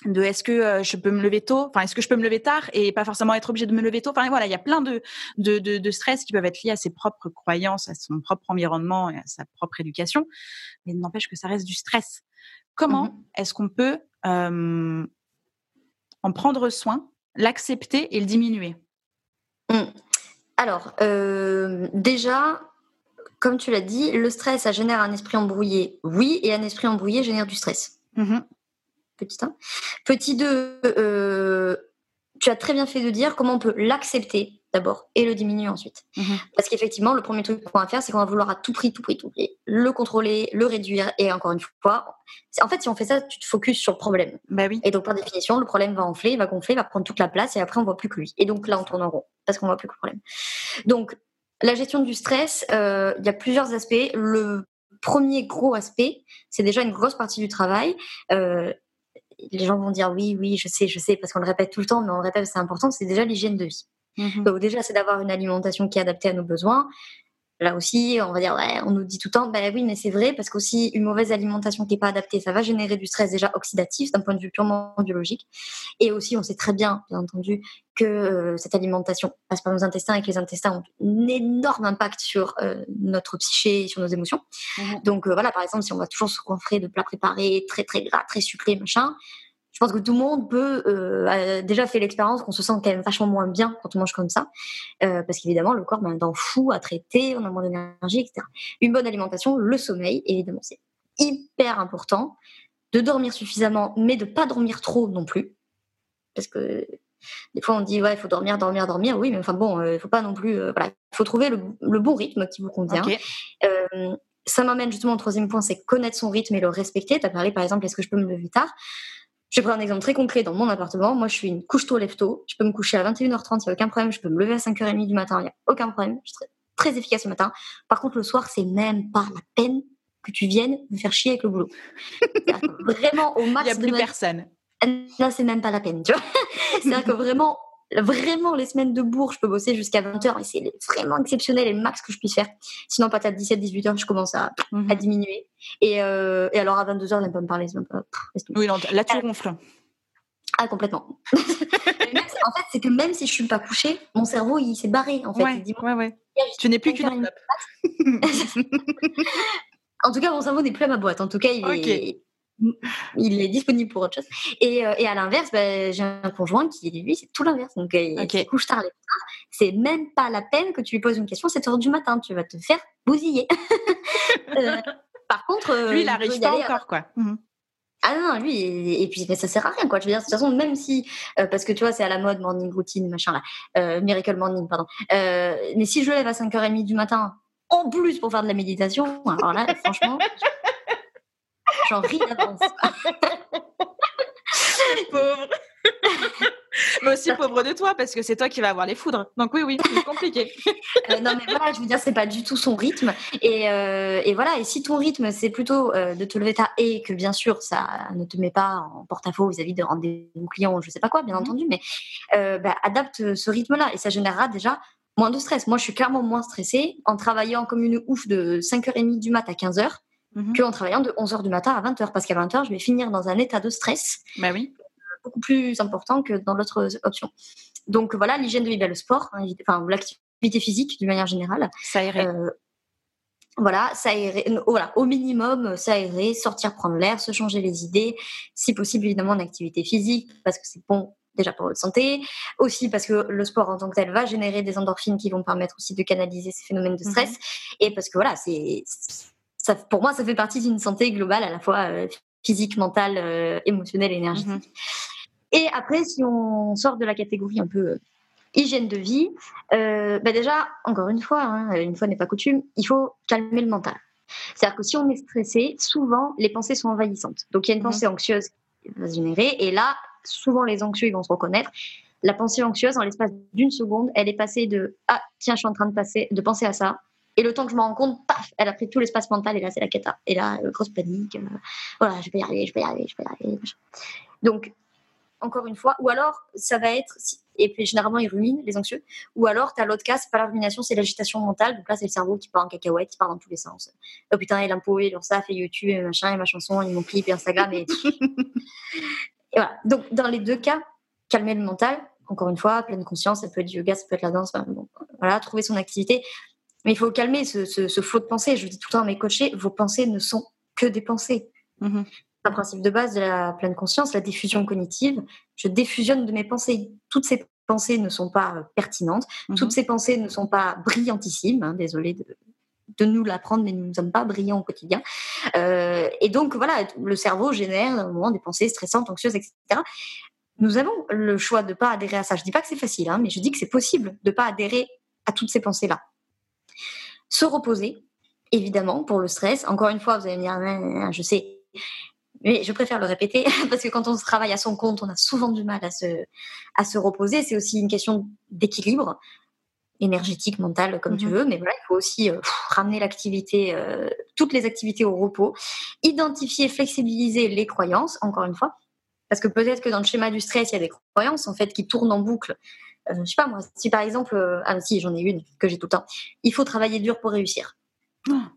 de est-ce que euh, je peux me lever tôt, enfin est-ce que je peux me lever tard et pas forcément être obligé de me lever tôt? Enfin voilà, il y a plein de, de, de, stress qui peuvent être liés à ses propres croyances, à son propre environnement et à sa propre éducation, mais n'empêche que ça reste du stress. Comment mmh est-ce qu'on peut en prendre soin, l'accepter et le diminuer? Mmh. Alors euh, déjà, comme tu l'as dit, le stress, ça génère un esprit embrouillé, oui, et un esprit embrouillé génère du stress. Mmh petit 1. Petit 2, euh, tu as très bien fait de dire comment on peut l'accepter d'abord et le diminuer ensuite. Mhm. Parce qu'effectivement, le premier truc qu'on va faire, c'est qu'on va vouloir à tout prix, tout prix, tout prix, le contrôler, le réduire. Et encore une fois, en fait, si on fait ça, tu te focuses sur le problème. Bah oui. Et donc, par définition, le problème va enfler, va gonfler, va prendre toute la place et après, on voit plus que lui. Et donc là, on tourne en rond parce qu'on voit plus que le problème. Donc, la gestion du stress, euh, il y a plusieurs aspects. Le premier gros aspect, c'est déjà une grosse partie du travail. Euh, les gens vont dire oui, oui, je sais, je sais, parce qu'on le répète tout le temps, mais on le répète, c'est important, c'est déjà l'hygiène de vie. Mhm. Donc déjà, c'est d'avoir une alimentation qui est adaptée à nos besoins. Là aussi, on va dire, ouais, on nous dit tout le temps, ben oui, mais c'est vrai, parce qu'aussi, une mauvaise alimentation qui n'est pas adaptée, ça va générer du stress déjà oxydatif d'un point de vue purement biologique. Et aussi, on sait très bien, bien entendu, que euh, cette alimentation passe par nos intestins et que les intestins ont un énorme impact sur euh, notre psyché et sur nos émotions. Mhm. Donc euh, voilà, par exemple, si on va toujours se coffrer de plats préparés, très très gras, très sucrés, machin, je pense que tout le monde peut euh, a déjà fait l'expérience qu'on se sent quand même vachement moins bien quand on mange comme ça, euh, parce qu'évidemment le corps ben, est fou à traiter, on a moins d'énergie, etc. Une bonne alimentation, le sommeil, évidemment, c'est hyper important de dormir suffisamment, mais de pas dormir trop non plus, parce que des fois on dit ouais il faut dormir, dormir, dormir, oui, mais enfin bon, il euh, faut pas non plus, voilà, il faut trouver le, bon rythme qui vous convient. ça m'amène justement au troisième point, c'est connaître son rythme et le respecter. Tu as parlé par exemple, est-ce que je peux me lever tard? Je vais prendre un exemple très concret dans mon appartement. Moi, je suis une couche-tôt, lève-tôt. Je peux me coucher à 21h30, il n'y a aucun problème. Je peux me lever à 5h30 du matin, il n'y a aucun problème. Je suis très, efficace le matin. Par contre, le soir, c'est même pas la peine que tu viennes me faire chier avec le boulot. vraiment, au max. Il n'y a plus personne. Là, c'est même pas la peine, tu vois. C'est-à-dire que vraiment, vraiment les semaines de bourg, je peux bosser jusqu'à 20h et c'est vraiment exceptionnel et le max que je puisse faire. Sinon, pas à 17, 18h, je commence à, mhm. à diminuer. Et, euh, et, alors à 22h, n'aime pas me parler. Oui, non, là tu ronfles. Ah, complètement. en fait, c'est que même si je suis pas couchée, mon cerveau, il s'est barré. En fait. Ouais, dit, ouais, ouais. Tu n'es plus qu'une En tout cas, mon cerveau n'est plus à ma boîte. En tout cas, il est il est disponible pour autre chose. Et, euh, et à l'inverse, bah, j'ai un conjoint qui, lui, c'est tout l'inverse. Donc, euh, il couche tard les C'est même pas la peine que tu lui poses une question 7 heures du matin. Tu vas te faire bousiller. Euh, par contre. lui, il n'arrive pas encore, quoi. Mmh. Ah non, lui, et, puis ça sert à rien, quoi. Je veux dire, de toute façon, même si, parce que tu vois, c'est à la mode, morning routine, machin là, miracle morning, pardon. mais si je lève à 5h30 du matin, en plus pour faire de la méditation, alors là, franchement, J'en ris d'avance. pauvre. mais aussi pauvre de toi parce que c'est toi qui vas avoir les foudres. Donc oui, oui, c'est compliqué. Euh, non, mais voilà, je veux dire, c'est pas du tout son rythme. Et, euh, et voilà, et si ton rythme c'est plutôt euh, de te lever tard et que bien sûr ça ne te met pas en porte-à-faux vis-à-vis de rendez-vous client ou je sais pas quoi, bien mmh entendu, mais bah, adapte ce rythme-là et ça générera déjà moins de stress. Moi, je suis clairement moins stressée en travaillant comme une ouf de 5h30 du mat à 15h mmh qu'en travaillant de 11h du matin à 20h. Parce qu'à 20h, je vais finir dans un état de stress. Bah oui. Beaucoup plus important que dans l'autre option. Donc voilà, l'hygiène de vie, bah, le sport, hein, enfin l'activité physique d'une manière générale. Irait. Euh, voilà, voilà, au minimum, ça irait, sortir prendre l'air, se changer les idées, si possible évidemment en activité physique, parce que c'est bon déjà pour votre santé, aussi parce que le sport en tant que tel va générer des endorphines qui vont permettre aussi de canaliser ces phénomènes de stress, mhm. et parce que voilà, c'est ça, pour moi, ça fait partie d'une santé globale à la fois euh, physique, mentale, euh, émotionnelle énergétique. Mhm. Et après, si on sort de la catégorie un peu euh, hygiène de vie, bah déjà, encore une fois, hein, une fois n'est pas coutume, il faut calmer le mental. C'est-à-dire que si on est stressé, souvent les pensées sont envahissantes. Donc il y a une mhm. pensée anxieuse qui va se générer, et là, souvent les anxieux ils vont se reconnaître. La pensée anxieuse, en l'espace d'une seconde, elle est passée de ah tiens je suis en train de passer de penser à ça et le temps que je me rends compte, paf, elle a pris tout l'espace mental et là c'est la cata. Et là euh, grosse panique, euh, voilà je vais y arriver, je vais y arriver, je vais y arriver. Donc encore une fois, ou alors ça va être, et puis généralement ils ruminent, les anxieux, ou alors tu as l'autre cas, c'est pas la rumination, c'est l'agitation mentale, donc là c'est le cerveau qui part en cacahuète, qui part dans tous les sens. Oh putain, et l'impôt, et ça, fait YouTube, et machin, et ma chanson, et mon clip, et Instagram, et... et voilà. Donc dans les deux cas, calmer le mental, encore une fois, pleine conscience, ça peut être du yoga, ça peut être la danse, voilà, trouver son activité. Mais il faut calmer ce, ce, flot de pensée. Je dis tout le temps à mes coachés, vos pensées ne sont que des pensées. Mm-hmm un principe de base de la pleine conscience, la diffusion cognitive. Je diffusionne de mes pensées. Toutes ces pensées ne sont pas euh, pertinentes, mhm. toutes ces pensées ne sont pas brillantissimes. Hein, désolé de, nous l'apprendre, mais nous ne sommes pas brillants au quotidien. Euh, et donc voilà, le cerveau génère un moment des pensées stressantes, anxieuses, etc. Nous avons le choix de ne pas adhérer à ça. Je dis pas que c'est facile, hein, mais je dis que c'est possible de ne pas adhérer à toutes ces pensées-là. Se reposer, évidemment, pour le stress. Encore une fois, vous allez me dire, je sais, mais je préfère le répéter parce que quand on travaille à son compte, on a souvent du mal à se, à se reposer. C'est aussi une question d'équilibre énergétique, mental, comme tu mhm. veux. Mais voilà, il faut aussi euh, ramener l'activité, euh, toutes les activités au repos, identifier, flexibiliser les croyances, encore une fois. Parce que peut-être que dans le schéma du stress, il y a des croyances en fait qui tournent en boucle. Euh, je sais pas moi, si par exemple, ah si j'en ai une que j'ai tout le temps, il faut travailler dur pour réussir. Ah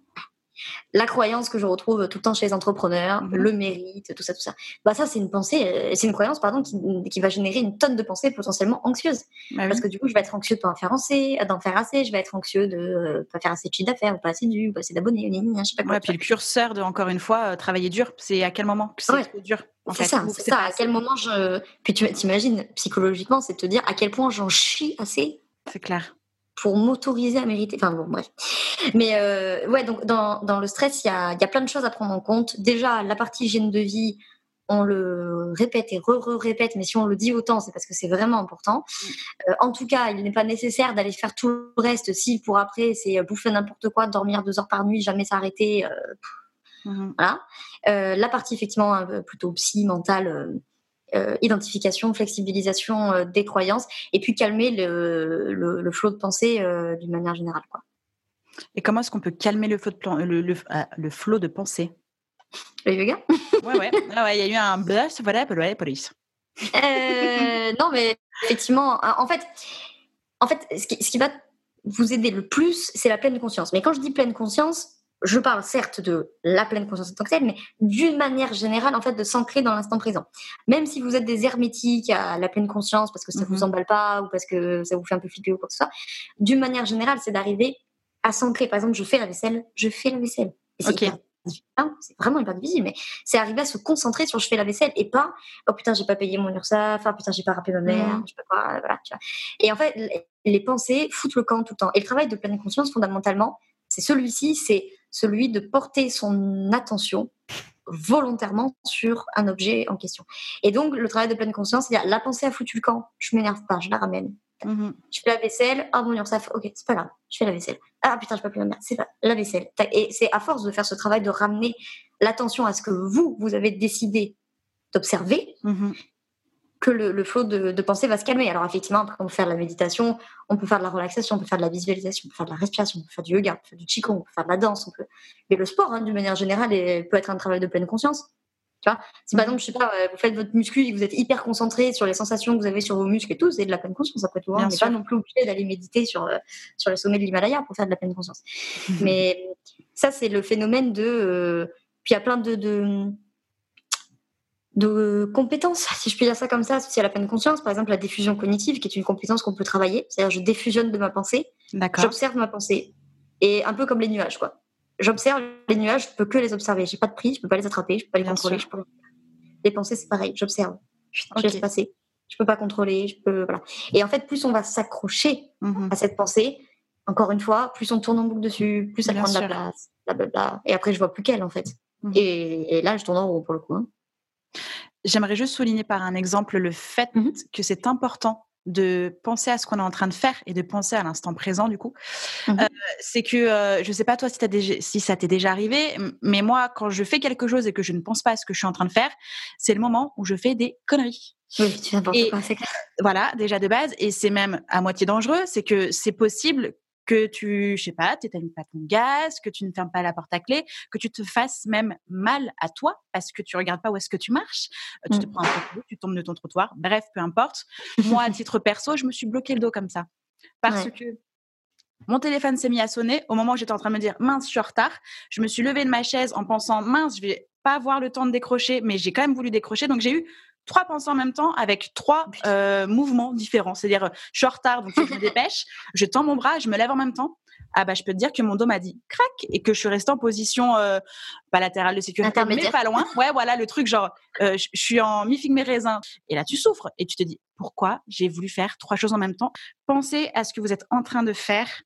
la croyance que je retrouve tout le temps chez les entrepreneurs, mhm. le mérite, tout ça, tout ça. Bah ça, c'est une pensée, euh, c'est une croyance, pardon, qui, va générer une tonne de pensées potentiellement anxieuses. Bah Parce que du coup, je vais être anxieux de pas en faire assez, d'en faire assez, je vais être anxieux de euh, pas faire assez de chiffre d'affaires, ou pas assez du, pas assez d'abonnés, je sais pas quoi. Ouais, puis le curseur de encore une fois euh, travailler dur, c'est à quel moment que c'est dur C'est ça, c'est ça. À quel moment je. Puis tu t'imagines psychologiquement, c'est de te dire à quel point j'en chie assez. C'est clair pour m'autoriser à mériter. Enfin bon, bref. Mais euh, ouais, donc dans, dans le stress, il y a, y a, plein de choses à prendre en compte. Déjà, la partie hygiène de vie, on le répète et re-répète, mais si on le dit autant, c'est parce que c'est vraiment important. Euh, en tout cas, il n'est pas nécessaire d'aller faire tout le reste si pour après, c'est bouffer n'importe quoi, dormir deux heures par nuit, jamais s'arrêter. Euh, mmh Voilà. Euh, la partie effectivement plutôt psy, mentale euh, identification, flexibilisation euh, des croyances, et puis calmer le, le, flot de pensée euh, d'une manière générale. Quoi. Et comment est-ce qu'on peut calmer le flot de, le, flot de pensée? Le yoga? Ouais, ah ouais. Il y a eu un blast, voilà, pour la police. non, mais effectivement, en fait, en fait ce, qui, ce qui va vous aider le plus, c'est la pleine conscience. Mais quand je dis pleine conscience, je parle certes de la pleine conscience en tant que telle, mais d'une manière générale, en fait, de s'ancrer dans l'instant présent. Même si vous êtes des hermétiques à la pleine conscience parce que ça ne vous mhm. emballe pas ou parce que ça vous fait un peu flipper ou quoi que ce soit, d'une manière générale, c'est d'arriver à s'ancrer. Par exemple, je fais la vaisselle, je fais la vaisselle. c'est c'est vraiment hyper difficile, mais c'est arriver à se concentrer sur je fais la vaisselle et pas oh putain j'ai pas payé mon URSAF, oh putain j'ai pas rappelé ma mère, mhm. je sais pas quoi, voilà. Tu vois. Et en fait, les pensées foutent le camp tout le temps. Et le travail de pleine conscience, fondamentalement, c'est celui-ci, c'est celui de porter son attention volontairement sur un objet en question. Et donc, le travail de pleine conscience, c'est-à-dire la pensée a foutu le camp, je m'énerve pas, je la ramène. Mhm. Je fais la vaisselle, ah bon, ça ok, c'est pas grave, je fais la vaisselle. Ah putain, je peux plus la merde, c'est pas la vaisselle. Et c'est à force de faire ce travail de ramener l'attention à ce que vous, vous avez décidé d'observer, mhm que le, flot de, pensée va se calmer. Alors effectivement, après, on peut faire de la méditation, on peut faire de la relaxation, on peut faire de la visualisation, on peut faire de la respiration, on peut faire du yoga, on peut faire du qigong, on peut faire de la danse. On peut... Mais le sport, hein, d'une manière générale, peut être un travail de pleine conscience. Tu vois? Si par exemple, je sais pas, euh, vous faites votre muscu et vous êtes hyper concentré sur les sensations que vous avez sur vos muscles et tout, c'est de la pleine conscience après tout. Hein. on n'est pas non plus obligé d'aller méditer sur, euh, sur les sommets de l'Himalaya pour faire de la pleine conscience. Mais ça, c'est le phénomène de. Euh, puis il y a plein de de compétences, si je puis dire ça comme ça, associées à la pleine conscience. Par exemple, la diffusion cognitive, qui est une compétence qu'on peut travailler. C'est-à-dire, je diffusionne de ma pensée, j'observe ma pensée. Et un peu comme les nuages, quoi. J'observe les nuages, je peux que les observer. J'ai pas de prise, je peux pas les attraper, je peux pas les contrôler. Les pensées, c'est pareil, j'observe. Je laisse passer. je peux pas contrôler, je peux voilà. Et en fait, plus on va s'accrocher Mhm. à cette pensée, encore une fois, plus on tourne en boucle dessus, plus ça Bien prend de la place, blablabla. Et après, je vois plus qu'elle en fait. Mhm. Et, et là, je tourne en rond pour le coup. hein. J'aimerais juste souligner par un exemple le fait Mhm. que c'est important de penser à ce qu'on est en train de faire et de penser à l'instant présent du coup. Mhm. Euh, c'est que euh, je sais pas toi si, t'as déjà, si ça t'est déjà arrivé, mais moi quand je fais quelque chose et que je ne pense pas à ce que je suis en train de faire, c'est le moment où je fais des conneries. Oui, tu n'importe quoi, c'est clair. Voilà, déjà de base, et c'est même à moitié dangereux, c'est que c'est possible que tu, je sais pas, t'éteignes pas ton gaz, que tu ne fermes pas la porte à clé, que tu te fasses même mal à toi parce que tu regardes pas où est-ce que tu marches, euh, tu te Mm. prends un coup, tu tombes de ton trottoir, bref, peu importe. Moi, à titre perso, je me suis bloqué le dos comme ça parce Ouais. que mon téléphone s'est mis à sonner au moment où j'étais en train de me dire mince, je suis en retard. Je me suis levée de ma chaise en pensant mince, je vais pas avoir le temps de décrocher, mais j'ai quand même voulu décrocher. Donc j'ai eu trois pensées en même temps avec trois euh, mouvements différents. C'est-à-dire, euh, je suis en retard, donc je me dépêche. Je tends mon bras, je me lève en même temps. Ah bah je peux te dire que mon dos m'a dit crac et que je suis restée en position euh, pas latérale de sécurité, mais pas loin. Ouais, voilà le truc genre euh, je je suis en mi figue mes raisins. Et là tu souffres et tu te dis pourquoi j'ai voulu faire trois choses en même temps? Pensez à ce que vous êtes en train de faire,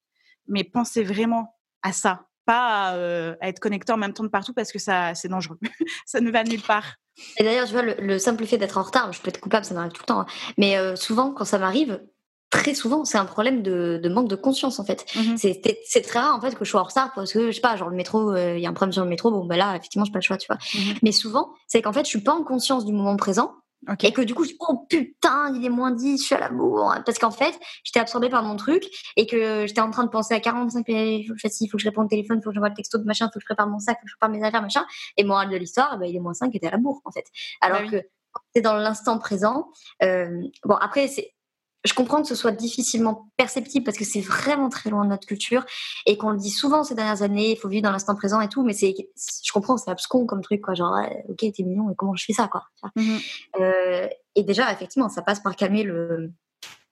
mais pensez vraiment à ça, pas euh, à être connecté en même temps de partout parce que ça c'est dangereux. ça ne va nulle part. Et d'ailleurs, tu vois, le, le simple fait d'être en retard, je peux être coupable, ça m'arrive tout le temps. hein. Mais euh, souvent, quand ça m'arrive, très souvent, c'est un problème de, de manque de conscience, en fait. Mhm. C'est c'est très rare, en fait, que je sois en retard parce que, je sais pas, genre le métro, euh, il y a un problème sur le métro, bon, bah là, effectivement, j'ai pas le choix, tu vois. Mhm. Mais souvent, c'est qu'en fait, je suis pas en conscience du moment présent Et que du coup, je oh putain, il est moins 10, je suis à la bourre. Parce qu'en fait, j'étais absorbée par mon truc et que j'étais en train de penser à 45, il faut que je fasse il faut que je réponde au téléphone, il faut que j'envoie le texto de machin, il faut que je prépare mon sac, il faut que je prépare mes affaires, machin. Et moral de l'histoire, bah, il est moins 5 et t'es à la bourre, en fait. Alors Bah oui. que t'es dans l'instant présent, euh, bon, après, c'est. Je comprends que ce soit difficilement perceptible parce que c'est vraiment très loin de notre culture et qu'on le dit souvent ces dernières années, il faut vivre dans l'instant présent et tout, mais c'est, je comprends, c'est abscon comme truc, quoi. Genre, ok, t'es mignon, et comment je fais ça, quoi. Mhm. Euh, et déjà, effectivement, ça passe par calmer le,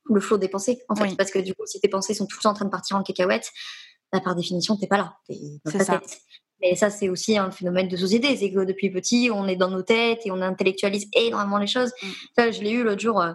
le flot des pensées, en fait. Oui. Parce que du coup, si tes pensées sont tout le temps en train de partir en cacahuète, bah, par définition, t'es pas là. T'es ça. tête. Mais ça, c'est aussi un phénomène de société. C'est que depuis petit, on est dans nos têtes et on intellectualise énormément les choses. Mm. Ça, je l'ai eu l'autre jour, euh,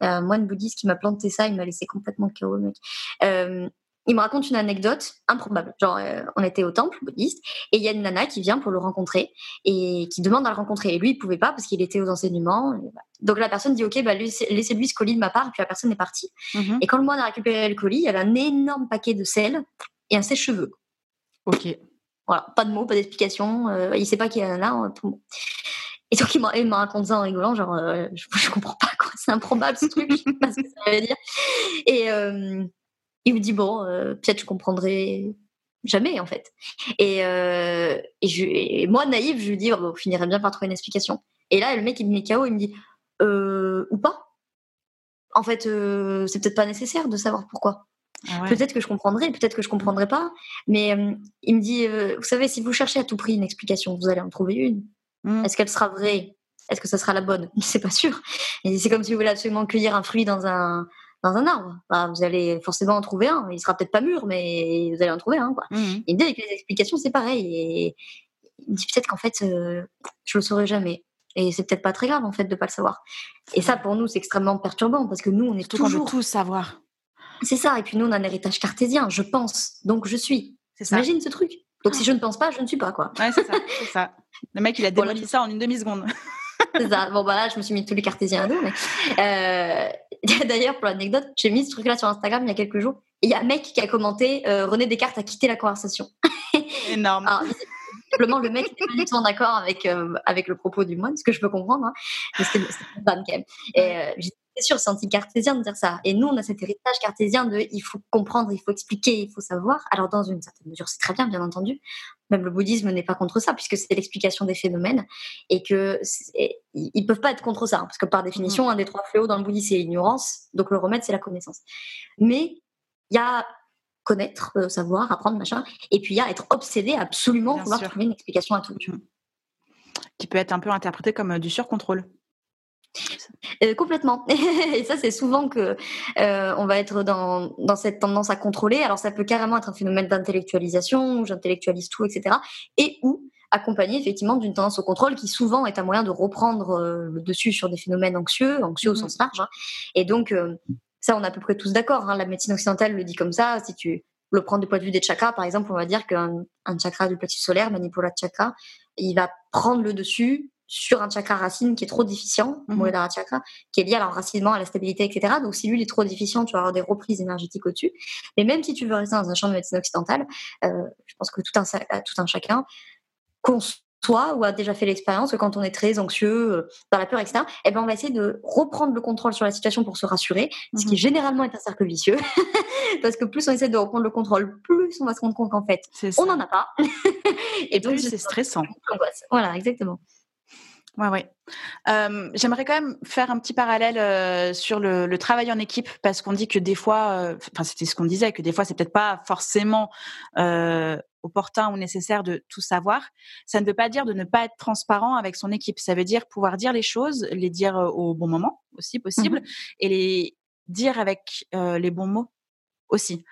un moine bouddhiste qui m'a planté ça, il m'a laissé complètement KO, mec. Euh, il me raconte une anecdote improbable. Genre, euh, on était au temple bouddhiste et il y a une nana qui vient pour le rencontrer et qui demande à le rencontrer. Et lui, il pouvait pas parce qu'il était aux enseignements. Et. Donc la personne dit Ok, bah, laissez- laissez-lui ce colis de ma part. Et puis la personne est partie. Mhm. Et quand le moine a récupéré le colis, elle a un énorme paquet de sel et un sèche-cheveux. Ok. Voilà, pas de mots, pas d'explication. euh, il sait pas qui est la nana. hein, tout bon. Et donc il me raconte ça en rigolant, genre euh, je, je comprends pas quoi, c'est improbable ce truc, je sais pas ce que ça veut dire. Et euh, il me dit bon, euh, peut-être je comprendrai jamais en fait. Et, et, je, et moi naïve, je lui dis oh, bon, on finirait bien par trouver une explication. Et là le mec il me met KO, il me dit ou pas. En fait, c'est peut-être pas nécessaire de savoir pourquoi. Ah ouais. Peut-être que je comprendrai, peut-être que je comprendrai pas. Mais il me dit, vous savez, si vous cherchez à tout prix une explication, vous allez en trouver une. Mhm. Est-ce qu'elle sera vraie? Est-ce que ça sera la bonne? C'est pas sûr. Et c'est comme si vous voulez absolument cueillir un fruit dans un dans un arbre. Bah, vous allez forcément en trouver un. Il sera peut-être pas mûr, mais vous allez en trouver un. Quoi. Il me dit avec les explications, c'est pareil. Et il me dit peut-être qu'en fait, euh, je le saurai jamais. Et c'est peut-être pas très grave en fait de pas le savoir. Et ça, pour nous, c'est extrêmement perturbant parce que nous, on est Surtout veut toujours. tout savoir. C'est ça. Et puis nous, on a un héritage cartésien. Je pense, donc je suis. C'est ça. Imagine ce truc. Donc si je ne pense pas, je ne suis pas quoi. Ouais, c'est ça. Le mec, il a démoli ça en une demi-seconde. C'est ça. Bon bah là, je me suis mis tous les cartésiens à dos. Mais... Euh... D'ailleurs, pour l'anecdote, j'ai mis ce truc-là sur Instagram il y a quelques jours. Il y a un mec qui a commenté euh, René Descartes a quitté la conversation. Énorme. Alors, visiblement, le mec n'était pas du tout en accord avec, euh, avec le propos du moine, ce que je peux comprendre. Hein. Mais c'était une quand même. Et euh, j'étais sûre, c'est anti-cartésien de dire ça. Et nous, on a cet héritage cartésien de il faut comprendre, il faut expliquer, il faut savoir. Alors, dans une certaine mesure, c'est très bien, bien entendu. Même le bouddhisme n'est pas contre ça, puisque c'est l'explication des phénomènes. Et que c'est- ils peuvent pas être contre ça. hein, parce que par définition, un des trois fléaux dans le bouddhisme, c'est l'ignorance. Donc, le remède, c'est la connaissance. Mais il y a connaître, euh, savoir, apprendre, machin. Et puis il y a être obsédé à absolument Bien vouloir sûr. trouver une explication à tout. vois. Qui peut être un peu interprété comme euh, du surcontrôle. Euh, complètement. et ça, c'est souvent que euh, on va être dans, dans cette tendance à contrôler. Alors ça peut carrément être un phénomène d'intellectualisation, où j'intellectualise tout, etc. Et où accompagné effectivement d'une tendance au contrôle qui souvent est un moyen de reprendre le dessus sur des phénomènes anxieux, anxieux au mmh sens large. Hein. Et donc, ça, on est à peu près tous d'accord. Hein. La médecine occidentale le dit comme ça. Si tu le prends du point de vue des chakras, par exemple, on va dire qu'un chakra du plexus solaire, Manipula Chakra, il va prendre le dessus sur un chakra racine qui est trop déficient, mmh. chakra, qui est lié à l'enracinement, à la stabilité, etc. Donc, si lui il est trop déficient, tu vas avoir des reprises énergétiques au-dessus. Mais même si tu veux rester dans un champ de médecine occidentale, euh, je pense que tout un, tout un chacun conçoit ou a déjà fait l'expérience que quand on est très anxieux, euh, dans la peur, etc., eh ben, on va essayer de reprendre le contrôle sur la situation pour se rassurer, ce qui mmh. généralement est un cercle vicieux. Parce que plus on essaie de reprendre le contrôle, plus on va se rendre compte qu'en fait, on n'en a pas. Et donc, c'est stressant. Voilà, exactement. Ouais, ouais. J'aimerais quand même faire un petit parallèle sur le, travail en équipe parce qu'on dit que des fois, enfin c'était ce qu'on disait, que des fois c'est peut-être pas forcément opportun ou nécessaire de tout savoir. Ça ne veut pas dire de ne pas être transparent avec son équipe. Ça veut dire pouvoir dire les choses, les dire au bon moment aussi possible, mmh et les dire avec les bons mots aussi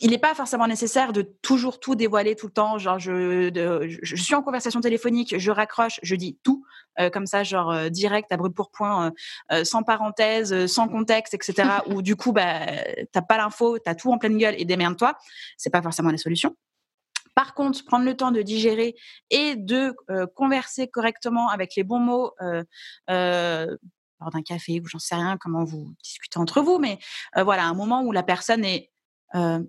il n'est pas forcément nécessaire de toujours tout dévoiler tout le temps. Genre, je, je, suis en conversation téléphonique, je raccroche, je dis tout, euh, comme ça, genre euh, direct, à brut pour point, euh, sans parenthèse, sans contexte, etc. Ou du coup, bah, t'as pas l'info, t'as tout en pleine gueule et démerde-toi. C'est pas forcément la solution. Par contre, prendre le temps de digérer et de converser correctement avec les bons mots lors d'un café ou j'en sais rien comment vous discutez entre vous, mais voilà, un moment où la personne est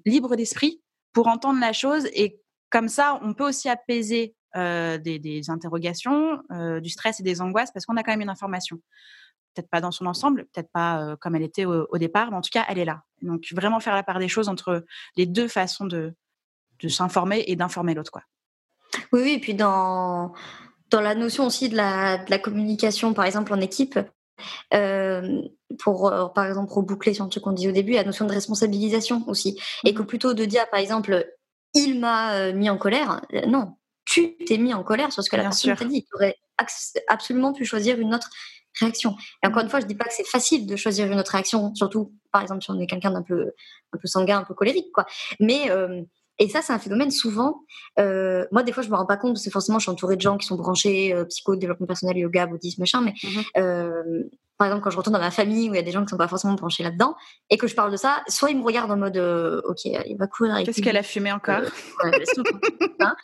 libre d'esprit pour entendre la chose et comme ça, on peut aussi apaiser euh, des, interrogations, euh, du stress et des angoisses parce qu'on a quand même une information. Peut-être pas dans son ensemble, peut-être pas euh, comme elle était au, départ, mais en tout cas, elle est là. Donc vraiment faire la part des choses entre les deux façons de, s'informer et d'informer l'autre, quoi. Oui, oui, et puis dans dans la notion aussi de la communication, par exemple en équipe, euh, pour, euh, par exemple, reboucler sur ce qu'on dit au début, la notion de responsabilisation aussi. Et que mmh plutôt de dire, par exemple, il m'a euh, mis en colère, non, tu t'es mis en colère sur ce que la personne t'a dit. Tu aurais absolument pu choisir une autre réaction. Et encore une fois, je dis pas que c'est facile de choisir une autre réaction, surtout, par exemple, si on est quelqu'un d'un peu, un peu sanguin, un peu colérique, quoi. Mais et ça, c'est un phénomène souvent. Euh, moi, des fois, je me rends pas compte parce que forcément, je suis entourée de gens qui sont branchés euh, psycho, développement personnel, yoga, bouddhisme, machin. Mais mmh euh, par exemple, quand je retourne dans ma famille où il y a des gens qui sont pas forcément branchés là-dedans et que je parle de ça, soit ils me regardent en mode OK, il va courir. Qu'est-ce qu'elle a fumé encore? Ouais, hein.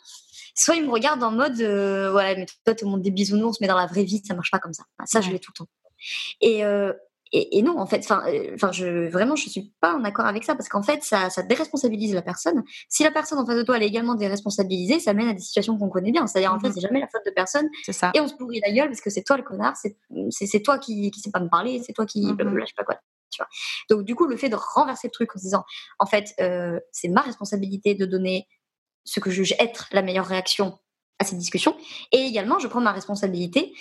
Soit ils me regardent en mode ouais, mais toi, tout le monde des bisounours, mais dans la vraie vie, ça marche pas comme ça. Ça, je l'ai tout le temps. Et, et, non, en fait, enfin, euh, enfin, je vraiment, je suis pas en accord avec ça parce qu'en fait, ça, ça déresponsabilise la personne. Si la personne en face de toi elle est également déresponsabilisée, ça mène à des situations qu'on connaît bien. C'est-à-dire, en fait, mmh c'est jamais la faute de personne. C'est ça. Et on se pourrit la gueule parce que c'est toi le connard, c'est toi qui, qui sais pas me parler, c'est toi qui, mmh je sais pas quoi. Tu vois. Donc, du coup, le fait de renverser le truc en se disant, en fait, euh, c'est ma responsabilité de donner ce que je juge être la meilleure réaction à cette discussion. Et également, je prends ma responsabilité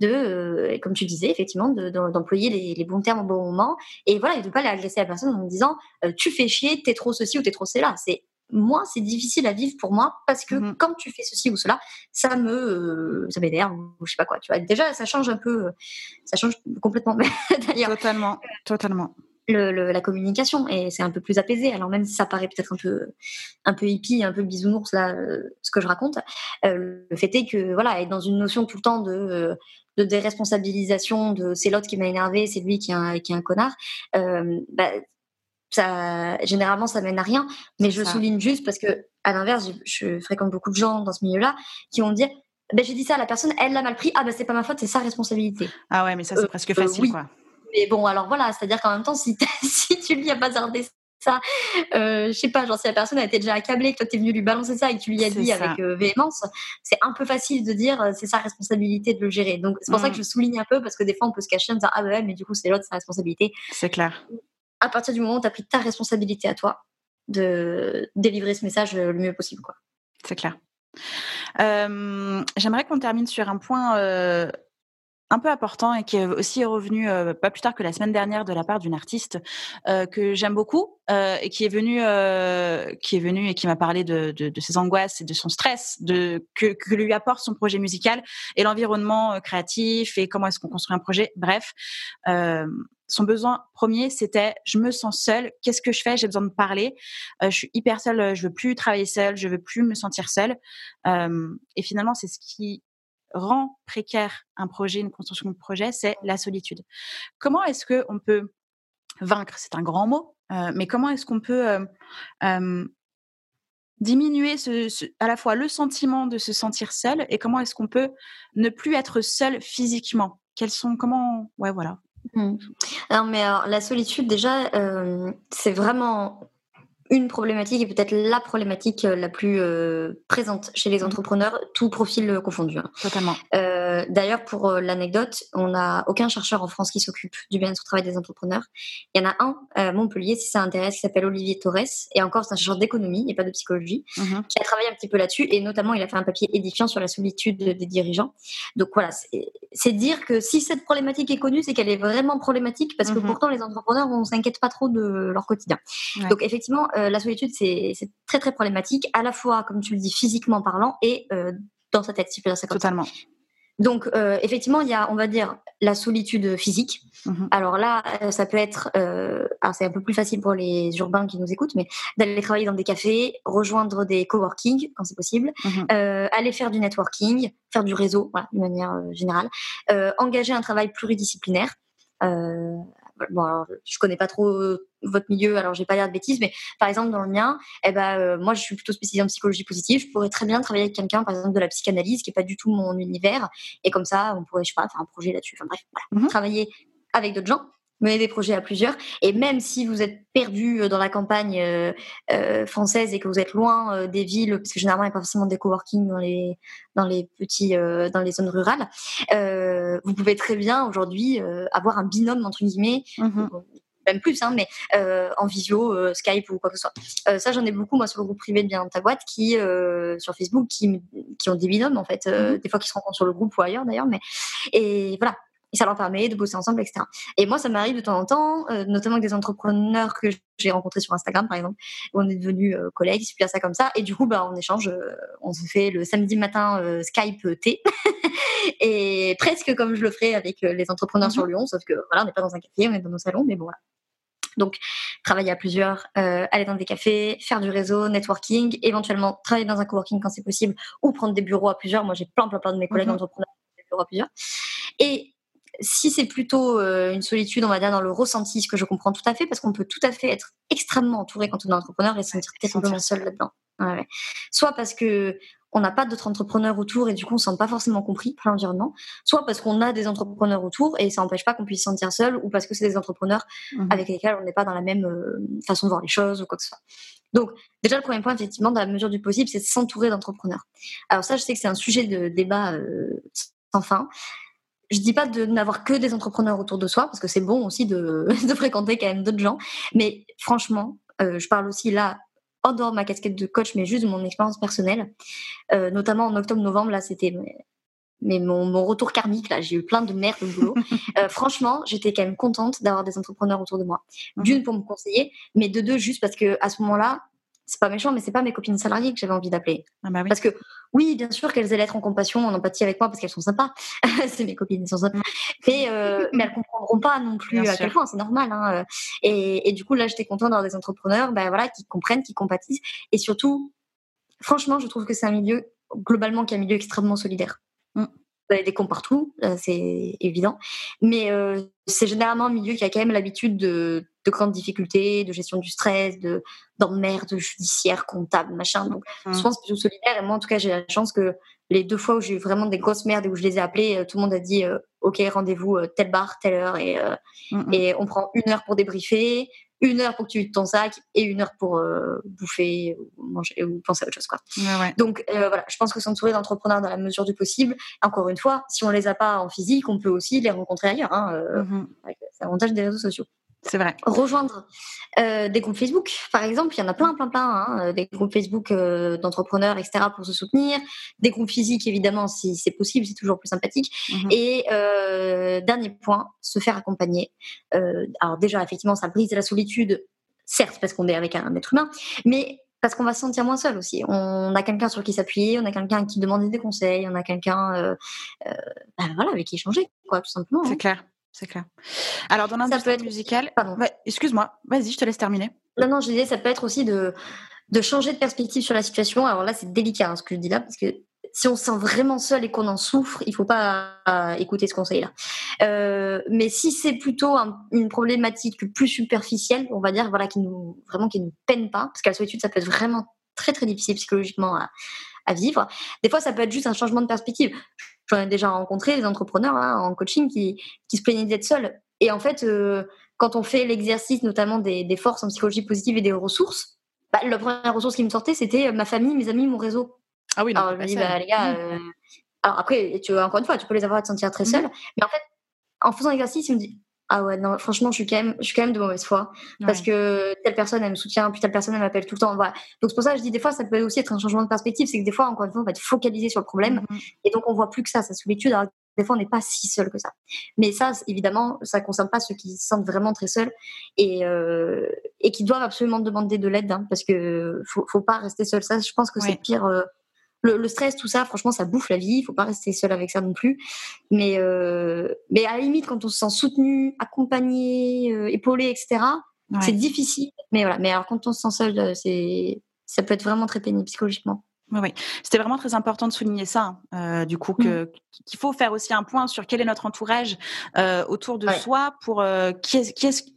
de, euh, comme tu disais, effectivement, d'employer les, les, bons termes au bon moment. Et voilà, et de pas aller agresser la personne en me disant euh, tu fais chier, t'es trop ceci ou t'es trop cela. C'est moi, c'est difficile à vivre pour moi parce que mmh quand tu fais ceci ou cela, ça me, euh, ça m'énerve ou je sais pas quoi. Tu vois, déjà, ça change un peu, ça change complètement. totalement, totalement. Le, le, la communication et c'est un peu plus apaisé. Alors même si ça paraît peut-être un peu, un peu hippie, un peu bisounours là, ce que je raconte, euh, le fait est que voilà, être dans une notion tout le temps de de déresponsabilisation de c'est l'autre qui m'a énervé, c'est lui qui est un, qui est un connard, euh, bah, ça, généralement, ça mène à rien. Mais je souligne juste parce que, à l'inverse, je, fréquente beaucoup de gens dans ce milieu-là qui vont me dire ben, j'ai dit ça à la personne, elle l'a mal pris, ah ben c'est pas ma faute, c'est sa responsabilité. Ah ouais, mais ça c'est euh, presque facile euh, quoi. Mais bon, alors voilà, c'est-à-dire qu'en même temps, si, si tu lui as bazardé ça. Euh, je sais pas, genre si la personne a été déjà accablée, que toi t'es venu lui balancer ça et que tu lui as dit avec euh, véhémence, c'est un peu facile de dire euh, c'est sa responsabilité de le gérer. Donc c'est pour ça que mm. je souligne un peu parce que des fois on peut se cacher en disant ah bah ouais, mais du coup c'est l'autre sa responsabilité. C'est clair. À partir du moment où tu as pris ta responsabilité à toi de délivrer ce message le mieux possible quoi. C'est clair. J'aimerais qu'on termine sur un point un peu important et qui est aussi revenu euh, pas plus tard que la semaine dernière de la part d'une artiste euh, que j'aime beaucoup euh, et qui est venue qui est venue et qui m'a parlé de, ses angoisses et de son stress de que, que lui apporte son projet musical et l'environnement créatif et comment est-ce qu'on construit un projet bref son besoin premier, c'était je me sens seule. Qu'est-ce que je fais? J'ai besoin de parler. je suis hyper seule. Je veux plus travailler seule. Je veux plus me sentir seule. et finalement, c'est ce qui rend précaire un projet, une construction de projet, c'est la solitude. Comment est-ce que on peut vaincre C'est un grand mot, mais comment est-ce qu'on peut diminuer ce, à la fois le sentiment de se sentir seul et comment est-ce qu'on peut ne plus être seul physiquement? Quels sont comment Ouais, voilà. Mmh. Non, mais la solitude déjà, c'est vraiment une problématique et peut-être la problématique euh, la plus euh, présente chez les mmh. entrepreneurs, tout profil euh, confondu. Hein. Totalement. D'ailleurs, pour l'anecdote, on n'a aucun chercheur en France qui s'occupe du bien-être au travail des entrepreneurs. Il y en a un à Montpellier, si ça intéresse, qui s'appelle Olivier Torres, et encore c'est un chercheur d'économie et pas de psychologie, mmh qui a travaillé un petit peu là-dessus, et notamment il a fait un papier édifiant sur la solitude des dirigeants. Donc voilà, c'est dire que si cette problématique est connue, c'est qu'elle est vraiment problématique, parce que mmh pourtant les entrepreneurs, on s'inquiète pas trop de leur quotidien. Donc effectivement, euh, la solitude, c'est très très problématique, à la fois, comme tu le dis, physiquement parlant et euh, dans sa tête, si je peux dire Totalement. Donc, euh, effectivement, il y a, on va dire, la solitude physique. Mmh alors là, ça peut être, alors c'est un peu plus facile pour les urbains qui nous écoutent, mais d'aller travailler dans des cafés, rejoindre des coworking quand c'est possible, mmh aller faire du networking, faire du réseau, voilà, de manière générale, engager un travail pluridisciplinaire. Euh, bon, alors, je connais pas trop euh, votre milieu, alors j'ai pas l'air de bêtises, mais par exemple dans le mien, eh ben euh, moi je suis plutôt spécialisée en psychologie positive. Je pourrais très bien travailler avec quelqu'un, par exemple de la psychanalyse, qui est pas du tout mon univers, et comme ça on pourrait, je sais pas, faire un projet là-dessus. Enfin bref, voilà. Mmh travailler avec d'autres gens mener des projets à plusieurs. Et même si vous êtes perdu euh, dans la campagne euh, euh, française et que vous êtes loin des villes, parce que généralement il n'y a pas forcément des coworking dans les dans les petits dans les zones rurales, vous pouvez très bien aujourd'hui avoir un binôme entre guillemets. Mmh même plus, hein, mais en visio, Skype ou quoi que ce soit. ça, j'en ai beaucoup, moi, sur le groupe privé de Bien ta boîte, qui, sur Facebook, qui, qui ont des binômes, en fait, mmh des fois qui se rencontrent sur le groupe ou ailleurs, d'ailleurs, mais, et voilà, et ça leur permet de bosser ensemble, etc. Et moi, ça m'arrive de temps en temps, euh, notamment avec des entrepreneurs que j'ai rencontrés sur Instagram, par exemple, où on est devenus euh, collègues, si ça comme ça. Et du coup, bah, on échange, euh, on se fait le samedi matin Skype T, et presque comme je le ferais avec les entrepreneurs sur mhm. Lyon, sauf que voilà, on n'est pas dans un café, on est dans nos salons, mais bon, voilà. Donc, travailler à plusieurs, aller dans des cafés, faire du réseau, networking, éventuellement travailler dans un coworking quand c'est possible, ou prendre des bureaux à plusieurs. Moi, j'ai plein, plein, plein de mes collègues mhm. entrepreneurs qui ont des bureaux à plusieurs. Et si c'est plutôt euh, une solitude, on va dire, dans le ressenti, ce que je comprends tout à fait, parce qu'on peut tout à fait être extrêmement entouré quand on est entrepreneur et se sentir simplement seul là-dedans. Soit parce que on n'a pas d'autres entrepreneurs autour et du coup on se sent pas forcément compris par l'environnement, soit parce qu'on a des entrepreneurs autour et ça n'empêche pas qu'on puisse se sentir seul, ou parce que c'est des entrepreneurs mmh avec lesquels on n'est pas dans la même euh, façon de voir les choses ou quoi que ce soit. Donc déjà le premier point effectivement dans la mesure du possible c'est de s'entourer d'entrepreneurs. Alors ça je sais que c'est un sujet de débat euh, sans fin je dis pas de n'avoir que des entrepreneurs autour de soi, parce que c'est bon aussi de, de, fréquenter quand même d'autres gens. Mais franchement, euh, je parle aussi là, en dehors de ma casquette de coach, mais juste de mon expérience personnelle. Euh, notamment en octobre-novembre, là, c'était mais mon, mon, retour karmique, là, j'ai eu plein de merde au boulot. euh, franchement, j'étais quand même contente d'avoir des entrepreneurs autour de moi. D'une, pour me conseiller, mais de deux, juste parce que à ce moment-là, c'est pas méchant, mais c'est pas mes copines salariées que j'avais envie d'appeler. Ah bah Parce que oui, bien sûr qu'elles allaient être en compassion, en empathie avec moi parce qu'elles sont sympas. c'est mes copines, elles sont sympas. Mais, euh, mais elles comprendront pas non plus à quel point, c'est normal. Hein. Euh. Et, et, du coup, là, j'étais contente d'avoir des entrepreneurs ben, voilà, qui comprennent, qui compatissent. Et surtout, franchement, je trouve que c'est un milieu, globalement, qui est un milieu extrêmement solidaire. Mm. Vous avez des cons partout, c'est évident. Mais euh, c'est généralement un milieu qui a quand même l'habitude de, de, grandes difficultés, de gestion du stress, de d'emmerde judiciaire, comptable, machin. Donc, je mmh. pense plutôt solidaire. Et moi, en tout cas, j'ai la chance que les deux fois où j'ai eu vraiment des grosses merdes et où je les ai appelés, euh, tout le monde a dit euh, OK, rendez-vous telle barre, telle heure. Et, mmh, et on prend une heure pour débriefer une heure pour que tu vides ton sac et une heure pour euh, bouffer ou manger ou penser à autre chose quoi. Donc euh, voilà, je pense que s'entourer d'entrepreneurs dans la mesure du possible. Encore une fois, si on les a pas en physique, on peut aussi les rencontrer ailleurs. Hein, euh, mmh C'est l'avantage des réseaux sociaux. C'est vrai. Rejoindre euh, des groupes Facebook, par exemple, il y en a plein, plein, plein, hein, euh, des groupes Facebook euh, d'entrepreneurs, etc., pour se soutenir. Des groupes physiques, évidemment, si c'est possible, c'est toujours plus sympathique. Mhm. Et dernier point, se faire accompagner. alors déjà, effectivement, ça brise la solitude, certes, parce qu'on est avec un être humain, mais parce qu'on va se sentir moins seul aussi. On a quelqu'un sur qui s'appuyer, on a quelqu'un qui demande des conseils, on a quelqu'un, bah, voilà, avec qui échanger, quoi, tout simplement. C'est hein. clair. C'est clair. Alors, dans l'industrie être... musicale, excuse-moi, vas-y, je te laisse terminer. Non, non, je disais, ça peut être aussi de, de changer de perspective sur la situation. Alors là, c'est délicat hein, ce que je dis là, parce que si on se sent vraiment seul et qu'on en souffre, il faut pas euh, écouter ce conseil-là. Euh, mais si c'est plutôt une problématique plus superficielle, on va dire, voilà, qui nous vraiment qui nous peine pas, parce qu'à la solitude, ça peut être vraiment très très difficile psychologiquement à, à, vivre. Des fois, ça peut être juste un changement de perspective. J'en ai déjà rencontré des entrepreneurs hein, en coaching qui, qui se plaignaient d'être seuls. Et en fait, euh, quand on fait l'exercice notamment des, des, forces en psychologie positive et des ressources, bah, la première ressource qui me sortait, c'était ma famille, mes amis, mon réseau. Ah oui, alors je me dis, bah, les gars, mmh. euh... alors après, tu, encore une fois, tu peux les avoir à te sentir très mmh. seul, mais en fait, en faisant l'exercice, il me dit, ah ouais, non, franchement, je suis quand même, je suis quand même de mauvaise foi. Parce que telle personne, elle me soutient, puis telle personne, elle m'appelle tout le temps. Voilà. Donc, c'est pour ça que je dis, des fois, ça peut aussi être un changement de perspective. C'est que des fois, encore une fois, on va être focalisé sur le problème. Mmh et donc, on voit plus que ça, sa solitude. Alors, des fois, on n'est pas si seul que ça. Mais ça, évidemment, ça ne concerne pas ceux qui se sentent vraiment très seuls et, euh, et qui doivent absolument demander de l'aide. Hein, parce que faut, faut pas rester seul. Ça, je pense que c'est pire. Euh, le, stress, tout ça, franchement, ça bouffe la vie. Il faut pas rester seul avec ça non plus. Mais, euh, mais à la limite, quand on se sent soutenu, accompagné, euh, épaulé, etc., c'est difficile. Mais voilà. Mais alors, quand on se sent seul, euh, c'est, ça peut être vraiment très pénible psychologiquement. Oui, oui. C'était vraiment très important de souligner ça, hein, du coup, que, mmh. qu'il faut faire aussi un point sur quel est notre entourage autour de soi pour qui est, qui est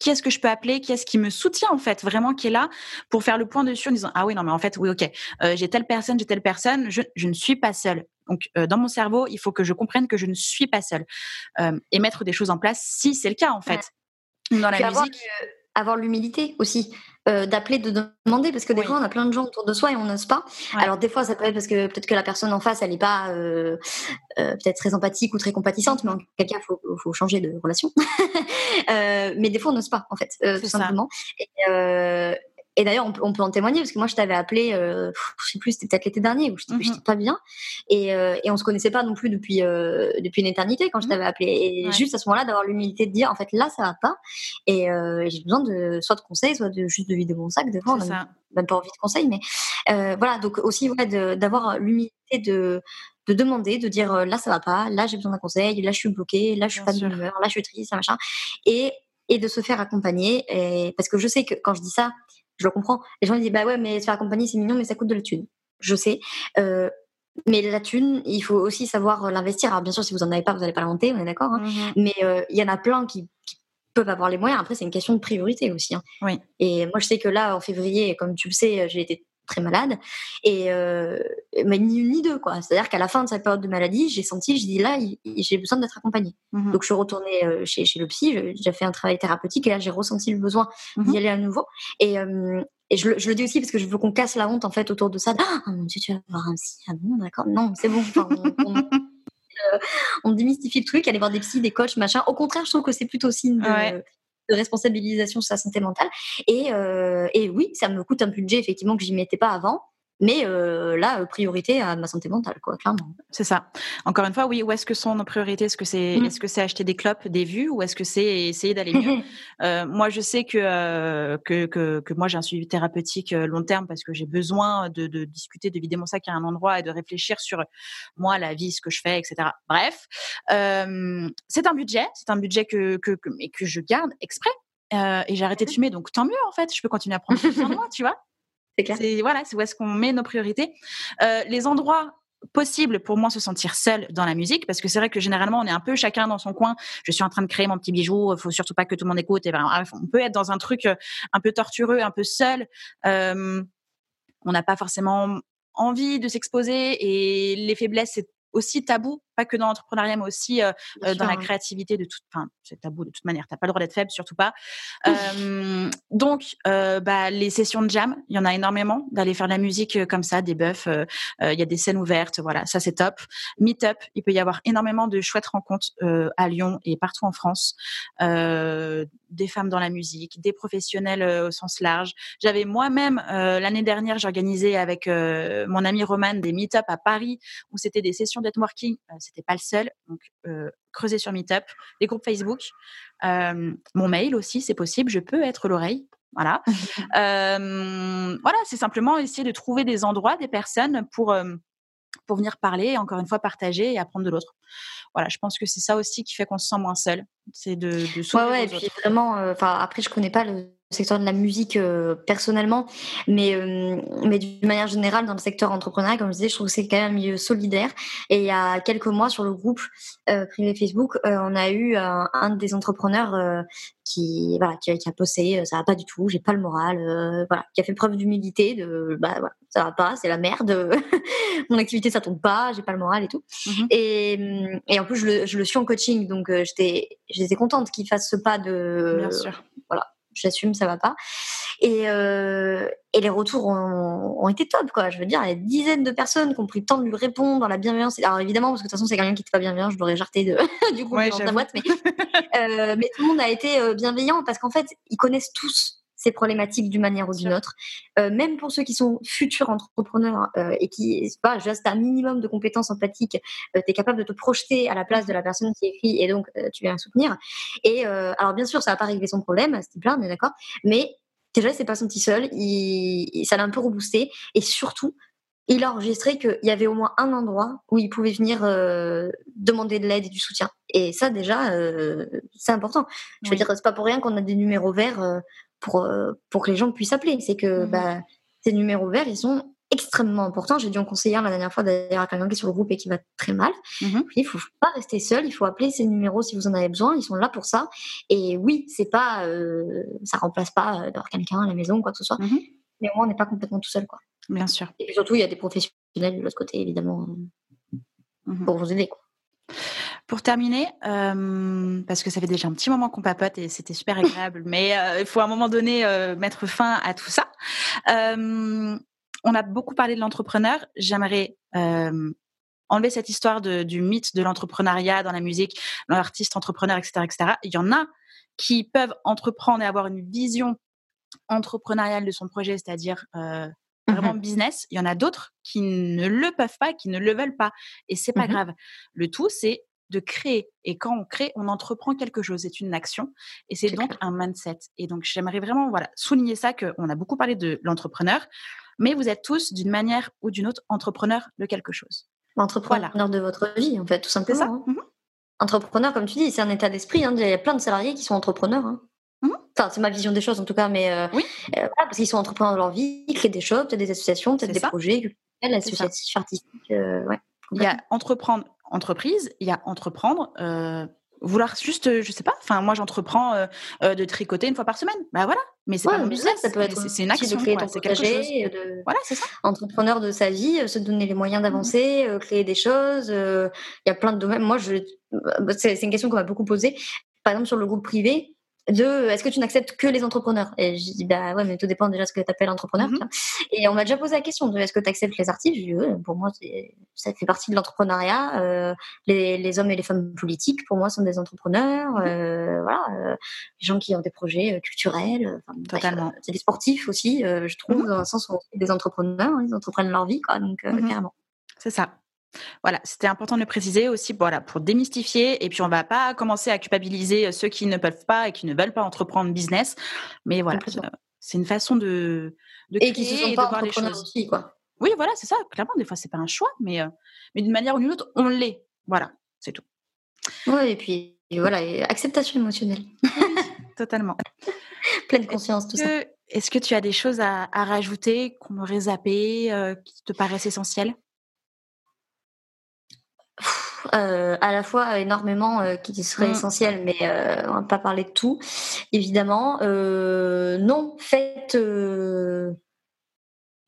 qui est-ce que je peux appeler, qui est-ce qui me soutient en fait, vraiment qui est là pour faire le point dessus en disant ah oui non mais en fait oui ok euh, j'ai telle personne, j'ai telle personne, je, je ne suis pas seule. Donc euh, dans mon cerveau il faut que je comprenne que je ne suis pas seule euh, et mettre des choses en place si c'est le cas en fait. Dans la musique avoir l'humilité aussi euh, d'appeler, de demander, parce que des fois on a plein de gens autour de soi et on n'ose pas. Alors des fois ça peut être parce que peut-être que la personne en face elle n'est pas euh, euh, peut-être très empathique ou très compatissante, mais en quelqu'un il faut, faut, changer de relation. mais des fois on n'ose pas en fait, tout simplement. Et, et d'ailleurs, on, peut en témoigner parce que moi, je t'avais appelé, euh, je sais plus, c'était peut-être l'été dernier où je n'étais mmh pas bien. Et, euh, et on se connaissait pas non plus depuis, euh, depuis une éternité quand je mmh. t'avais appelé. Et juste à ce moment-là, d'avoir l'humilité de dire, en fait, là, ça va pas. Et euh, j'ai besoin de soit de conseils, soit de juste de vider mon sac. On n'a même pas envie de conseils. Mais euh, voilà, donc aussi, ouais, d'avoir l'humilité de, de demander, de dire, là, ça va pas, là, j'ai besoin d'un conseil, là, je suis bloquée, là, je suis pas de humeur, là, je suis triste, machin. Et, et de se faire accompagner. Et, parce que je sais que quand je dis ça, je le comprends. Les gens ils disent bah ouais, mais se faire accompagner c'est mignon, mais ça coûte de la thune. Je sais. Euh, mais la thune, il faut aussi savoir l'investir. Alors bien sûr, si vous en avez pas, vous n'allez pas l'inventer, on est d'accord. Hein. Mmh mais euh, il y en a plein qui, peuvent avoir les moyens. Après, c'est une question de priorité aussi. Hein. Oui. Et moi, je sais que là, en février, comme tu le sais, j'ai été très malade. Et euh, mais ni une ni deux, quoi. C'est-à-dire qu'à la fin de cette période de maladie, j'ai senti, j'ai dit là, j'ai besoin d'être accompagnée. Mmh Donc je suis retournée euh, chez, chez le psy, j'ai fait un travail thérapeutique et là j'ai ressenti le besoin d'y aller à nouveau. Et, euh, et je, je, le dis aussi parce que je veux qu'on casse la honte en fait autour de ça. Ah mon dieu, tu vas voir un psy. Ah bon, d'accord. Non, c'est bon. on, démystifie le truc, aller voir des psys, des coachs, machin. Au contraire, je trouve que c'est plutôt signe de, de responsabilisation sur sa santé mentale. Et, euh, et oui, ça me coûte un budget effectivement que j'y mettais pas avant. Mais euh, là, priorité à ma santé mentale, quoi, clairement. C'est ça. Encore une fois, oui, où est-ce que sont nos priorités? Est-ce que c'est mmh. est-ce que c'est acheter des clopes, des vues, ou est-ce que c'est essayer d'aller mieux? Euh, Moi, je sais que, euh, que, que, que moi j'ai un suivi thérapeutique euh, long terme parce que j'ai besoin de, de, discuter, de vider mon sac à un endroit et de réfléchir sur moi, la vie, ce que je fais, etc. Bref, euh, c'est un budget, c'est un budget que que, que, mais que je garde exprès. et j'ai arrêté de fumer, donc tant mieux en fait. Je peux continuer à prendre soin de moi, tu vois? C'est voilà, c'est où est-ce qu'on met nos priorités. Euh, les endroits possibles pour moi se sentir seul dans la musique parce que c'est vrai que généralement on est un peu chacun dans son coin. Je suis en train de créer mon petit bijou faut surtout pas que tout le monde écoute ben, on peut être dans un truc euh, un peu tortureux un peu seul. Euh, on n'a pas forcément envie de s'exposer et les faiblesses c'est aussi tabou, pas que dans l'entrepreneuriat, mais aussi euh, euh dans la créativité de toute. Enfin, c'est tabou de toute manière. T'as pas le droit d'être faible, surtout pas. euh, donc, bah, les sessions de jam, il y en a énormément. D'aller faire de la musique comme ça, des buffs. Il y a des scènes ouvertes, voilà, ça c'est top. Meet-up, il peut y avoir énormément de chouettes rencontres à Lyon et partout en France. des femmes dans la musique, des professionnels au sens large. J'avais moi-même l'année dernière, j'ai organisé avec mon ami Roman des meet-up à Paris où c'était des sessions networking, euh, c'était pas le seul. Donc, euh, creuser sur Meetup, les groupes Facebook, euh, mon mail aussi, c'est possible. Je peux être l'oreille. Voilà. voilà, c'est simplement essayer de trouver des endroits, des personnes pour pour venir parler, encore une fois partager et apprendre de l'autre. Voilà, je pense que c'est ça aussi qui fait qu'on se sent moins seul. C'est de, de ouais, ouais, et puis vraiment, enfin après je connais pas le secteur de la musique euh, personnellement, mais, euh, mais d'une manière générale, dans le secteur entrepreneurial, comme je disais, je trouve que c'est quand même un milieu solidaire. Et il y a quelques mois, sur le groupe euh, privé Facebook, on a eu un, des entrepreneurs qui, voilà, qui, qui, a posté ça va pas du tout, j'ai pas le moral, voilà, qui a fait preuve d'humilité, de bah voilà, ça va pas, c'est la merde, mon activité ça tombe pas, j'ai pas le moral et tout. Mmh et, et en plus, je le, je le suis en coaching, donc j'étais j'étais contente qu'il fasse ce pas de. Bien sûr. Voilà, j'assume, ça va pas. Et, euh, et les retours ont, ont, été top, quoi. Je veux dire, il y a des dizaines de personnes qui ont pris le temps de lui répondre dans la bienveillance. Alors évidemment, parce que de toute façon, c'est quelqu'un qui n'était pas bienveillant, je l'aurais jarté de, du coup dans ta boîte. Mais, euh, mais tout le monde a été euh, bienveillant parce qu'en fait, ils connaissent tous ces problématiques d'une manière ou d'une autre. Euh, même pour ceux qui sont futurs entrepreneurs euh, et qui, pas, juste un minimum de compétences empathiques, euh, tu es capable de te projeter à la place de la personne qui écrit et donc tu viens soutenir. Et alors bien sûr, ça va pas régler son problème, c'est plein, on est d'accord, mais déjà, c'est pas senti seul, il, ça l'a un peu reboosté et surtout, il a enregistré qu'il y avait au moins un endroit où il pouvait venir demander de l'aide et du soutien. Et ça, déjà, c'est important. Je veux dire, c'est pas pour rien qu'on a des numéros verts euh, pour que les gens puissent appeler. C'est que mmh bah, ces numéros verts, ils sont extrêmement importants. J'ai dû en conseiller la dernière fois d'ailleurs à quelqu'un qui est sur le groupe et qui va très mal. Mmh il faut pas rester seul, il faut appeler ces numéros si vous en avez besoin. Ils sont là pour ça. Et oui, c'est pas, euh, ça remplace pas euh, d'avoir quelqu'un à la maison ou quoi que ce soit. Mmh Mais au moins, on n'est pas complètement tout seul, quoi. Bien sûr. Et surtout, il y a des professionnels de l'autre côté, évidemment, pour vous aider. Quoi. Pour terminer, euh, parce que ça fait déjà un petit moment qu'on papote et c'était super agréable, mais euh, il faut à un moment donné euh, mettre fin à tout ça. on a beaucoup parlé de l'entrepreneur. J'aimerais enlever cette histoire du mythe de l'entrepreneuriat dans la musique, l'artiste entrepreneur, etc., etc. Il y en a qui peuvent entreprendre et avoir une vision entrepreneuriale de son projet, c'est-à-dire vraiment mmh business. Il y en a d'autres qui ne le peuvent pas, qui ne le veulent pas, et c'est pas mmh grave. Le tout, c'est de créer. Et quand on crée, on entreprend quelque chose. C'est une action et c'est donc un mindset. Et donc, j'aimerais vraiment voilà, souligner ça, qu'on a beaucoup parlé de l'entrepreneur, mais vous êtes tous, d'une manière ou d'une autre, entrepreneur de quelque chose. Entrepreneur de votre vie, en fait, tout simplement. Ça. Hein. Mmh entrepreneur, comme tu dis, c'est un état d'esprit. Hein. Il y a plein de salariés qui sont entrepreneurs. Hein. Mmh enfin, c'est ma vision des choses en tout cas, mais euh, oui. Euh, parce qu'ils sont entrepreneurs de leur vie, ils créent des choses, peut-être des associations, peut-être des projets, associatifs, artistiques. Euh, ouais, il y a entreprendre entreprise, il y a entreprendre. Euh, vouloir juste, euh, je sais pas, enfin moi j'entreprends euh, de tricoter une fois par semaine, bah voilà, mais c'est pas mon business, ça peut être c'est une action, de créer ton potager, de... voilà c'est ça. Entrepreneur de sa vie, se donner les moyens d'avancer, mmh créer des choses, il y a plein de domaines. Moi je, c'est une question qu'on m'a beaucoup posée. Par exemple sur le groupe privé, de est-ce que tu n'acceptes que les entrepreneurs? Et je dis bah ouais, mais tout dépend déjà de ce que tu appelles entrepreneur. Mhm. Et on m'a déjà posé la question de est-ce que tu acceptes les artistes? Je dis pour moi ça fait partie de l'entrepreneuriat. Euh, les, hommes et les femmes politiques pour moi sont des entrepreneurs. Mhm. Euh, voilà, euh, les gens qui ont des projets culturels. Totalement. c'est des sportifs aussi, je trouve, mhm. dans un sens où des entrepreneurs, hein, ils entreprennent leur vie, quoi. Donc carrément. C'est ça. Voilà, c'était important de le préciser aussi voilà, pour démystifier. Et puis, on ne va pas commencer à culpabiliser ceux qui ne peuvent pas et qui ne veulent pas entreprendre business. Mais voilà, c'est une façon de, de et qui se sont pas de les choses. Aussi, quoi. Oui, voilà, c'est ça. Clairement, des fois, c'est pas un choix, mais, euh, mais d'une manière ou d'une autre, on l'est. Voilà, c'est tout. Oui, et puis voilà, acceptation émotionnelle. Totalement. Pleine conscience, tout ça. Est-ce que tu as des choses à, rajouter qu'on aurait zappé, euh, qui te paraissent essentielles? Euh, à la fois énormément euh, qui serait mmh. essentiel, mais euh, on va pas parler de tout, évidemment. non, faites.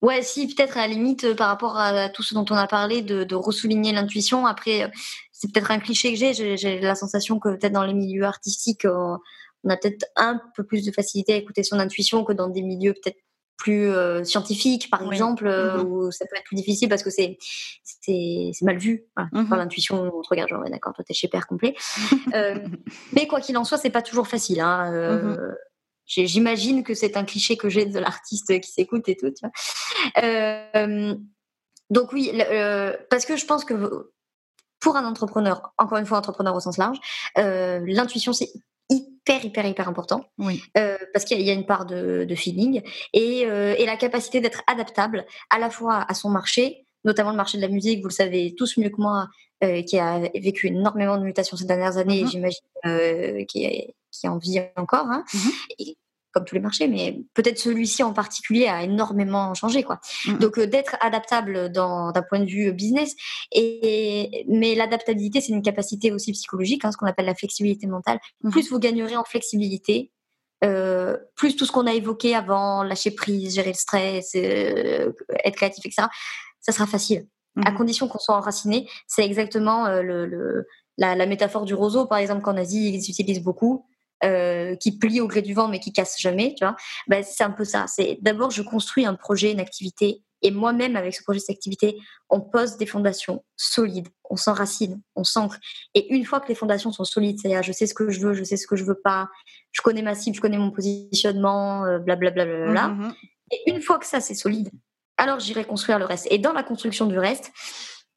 Ouais, si, peut-être à la limite, par rapport à, tout ce dont on a parlé, de, de ressouligner l'intuition. Après, c'est peut-être un cliché que j'ai. J'ai la sensation que peut-être dans les milieux artistiques, on a peut-être un peu plus de facilité à écouter son intuition que dans des milieux peut-être plus euh, scientifique, par exemple, euh, mmh où ça peut être plus difficile parce que c'est c'est mal vu. Voilà. Mmh l'intuition, on te regarde, genre, ouais, d'accord, toi, t'es chez père complet. euh, mais quoi qu'il en soit, c'est pas toujours facile. Hein. Euh, J'imagine que c'est un cliché que j'ai de l'artiste qui s'écoute et tout. Tu vois. donc oui, parce que je pense que pour un entrepreneur, encore une fois, entrepreneur au sens large, l'intuition, c'est hyper, hyper, hyper important. Oui. Euh, parce qu'il y, a une part de, feeling et, euh, et, la capacité d'être adaptable à la fois à son marché, notamment le marché de la musique, vous le savez tous mieux que moi, qui a vécu énormément de mutations ces dernières années, mmh j'imagine qui, qui en vit encore. Hein. Mmh et comme tous les marchés, mais peut-être celui-ci en particulier a énormément changé, quoi. Mmh. Donc euh, d'être adaptable d'un point de vue business, et mais l'adaptabilité c'est une capacité aussi psychologique, hein, ce qu'on appelle la flexibilité mentale. Mmh. Plus vous gagnerez en flexibilité, euh, plus tout ce qu'on a évoqué avant, lâcher prise, gérer le stress, euh, être créatif, etc. Ça sera facile, à mmh. condition qu'on soit enraciné. C'est exactement le, la, la, métaphore du roseau, par exemple, qu'en Asie ils utilisent beaucoup euh, qui plie au gré du vent mais qui casse jamais, tu vois. Bah, c'est un peu ça. C'est d'abord je construis un projet, une activité, et moi-même avec ce projet, cette activité, on pose des fondations solides, on s'enracine, on s'ancre. Et une fois que les fondations sont solides, c'est-à-dire je sais ce que je veux, je sais ce que je veux pas, je connais ma cible, je connais mon positionnement, blablabla. Euh, bla, bla, mmh Et une fois que ça c'est solide, alors j'irai construire le reste. Et dans la construction du reste,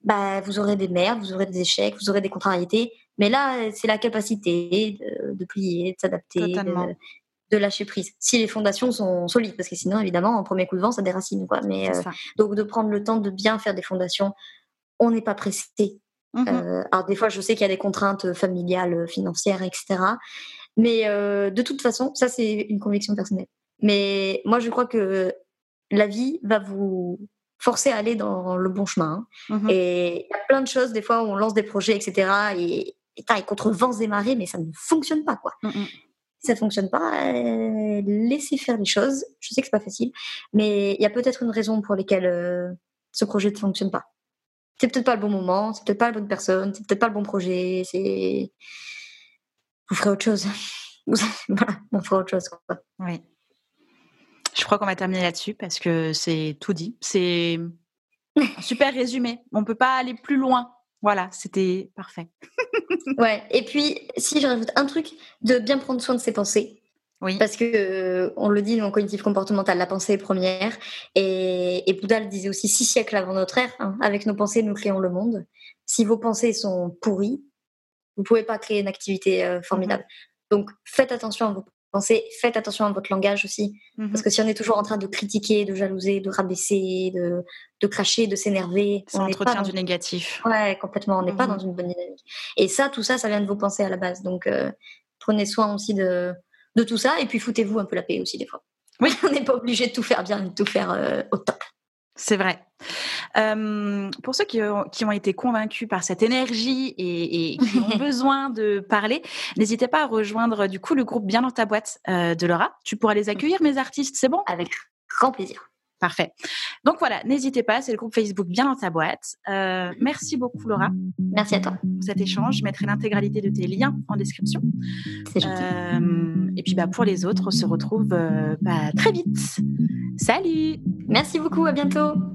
bah, vous aurez des merdes, vous aurez des échecs, vous aurez des contrariétés, mais là, c'est la capacité de, plier, de s'adapter, de, lâcher prise. Si les fondations sont solides, parce que sinon, évidemment, en premier coup de vent, ça déracine. Quoi. Mais, euh, donc, de prendre le temps de bien faire des fondations, on n'est pas pressé. Mmh euh, alors, des fois, je sais qu'il y a des contraintes familiales, financières, etc. Mais euh, de toute façon, ça, c'est une conviction personnelle. Mais moi, je crois que la vie va vous forcer à aller dans le bon chemin. Mmh et il y a plein de choses, des fois, où on lance des projets, etc. Et, et contre vents et marées, mais ça ne fonctionne pas, quoi. Ça mm, Si ça fonctionne pas, euh, laissez faire les choses. Je sais que c'est pas facile, mais il y a peut-être une raison pour laquelle euh, ce projet ne fonctionne pas. C'est peut-être pas le bon moment, c'est peut-être pas la bonne personne, c'est peut-être pas le bon projet. C'est vous ferez autre chose. voilà, on fera autre chose. Quoi. Oui. Je crois qu'on va terminer là-dessus parce que c'est tout dit. C'est un super résumé. On peut pas aller plus loin. Voilà, c'était parfait. ouais. Et puis, si je rajoute un truc, de bien prendre soin de ses pensées. Oui. Parce que euh, on le dit dans cognitif comportemental, la pensée est première. Et, et Bouddha le disait aussi six siècles avant notre ère. Hein, avec nos pensées, nous créons le monde. Si vos pensées sont pourries, vous pouvez pas créer une activité euh, formidable. Mmh Donc, faites attention à vos faites attention à votre langage aussi. Parce mhm. que si on est toujours en train de critiquer, de jalouser, de rabaisser, de, de cracher, de s'énerver. Ça entretient du négatif. Ouais, complètement. On n'est pas mhm. dans une bonne dynamique. Et ça, tout ça, ça vient de vos pensées à la base. Donc, euh, prenez soin aussi de, de tout ça. Et puis, foutez-vous un peu la paix aussi, des fois. Oui. on n'est pas obligé de tout faire bien, de tout faire euh, au top. C'est vrai. pour ceux qui ont, été convaincus par cette énergie et, qui ont besoin de parler, n'hésitez pas à rejoindre du coup le groupe Bien dans ta boîte euh, de Laura. Tu pourras les accueillir, mes artistes, c'est bon? Avec grand plaisir. Parfait. Donc voilà, n'hésitez pas, c'est le groupe Facebook Bien dans ta boîte. Euh, merci beaucoup Laura. Merci à toi. Pour cet échange, je mettrai l'intégralité de tes liens en description. C'est gentil. Euh, et puis bah, pour les autres, on se retrouve bah, très vite. Salut Merci beaucoup, à bientôt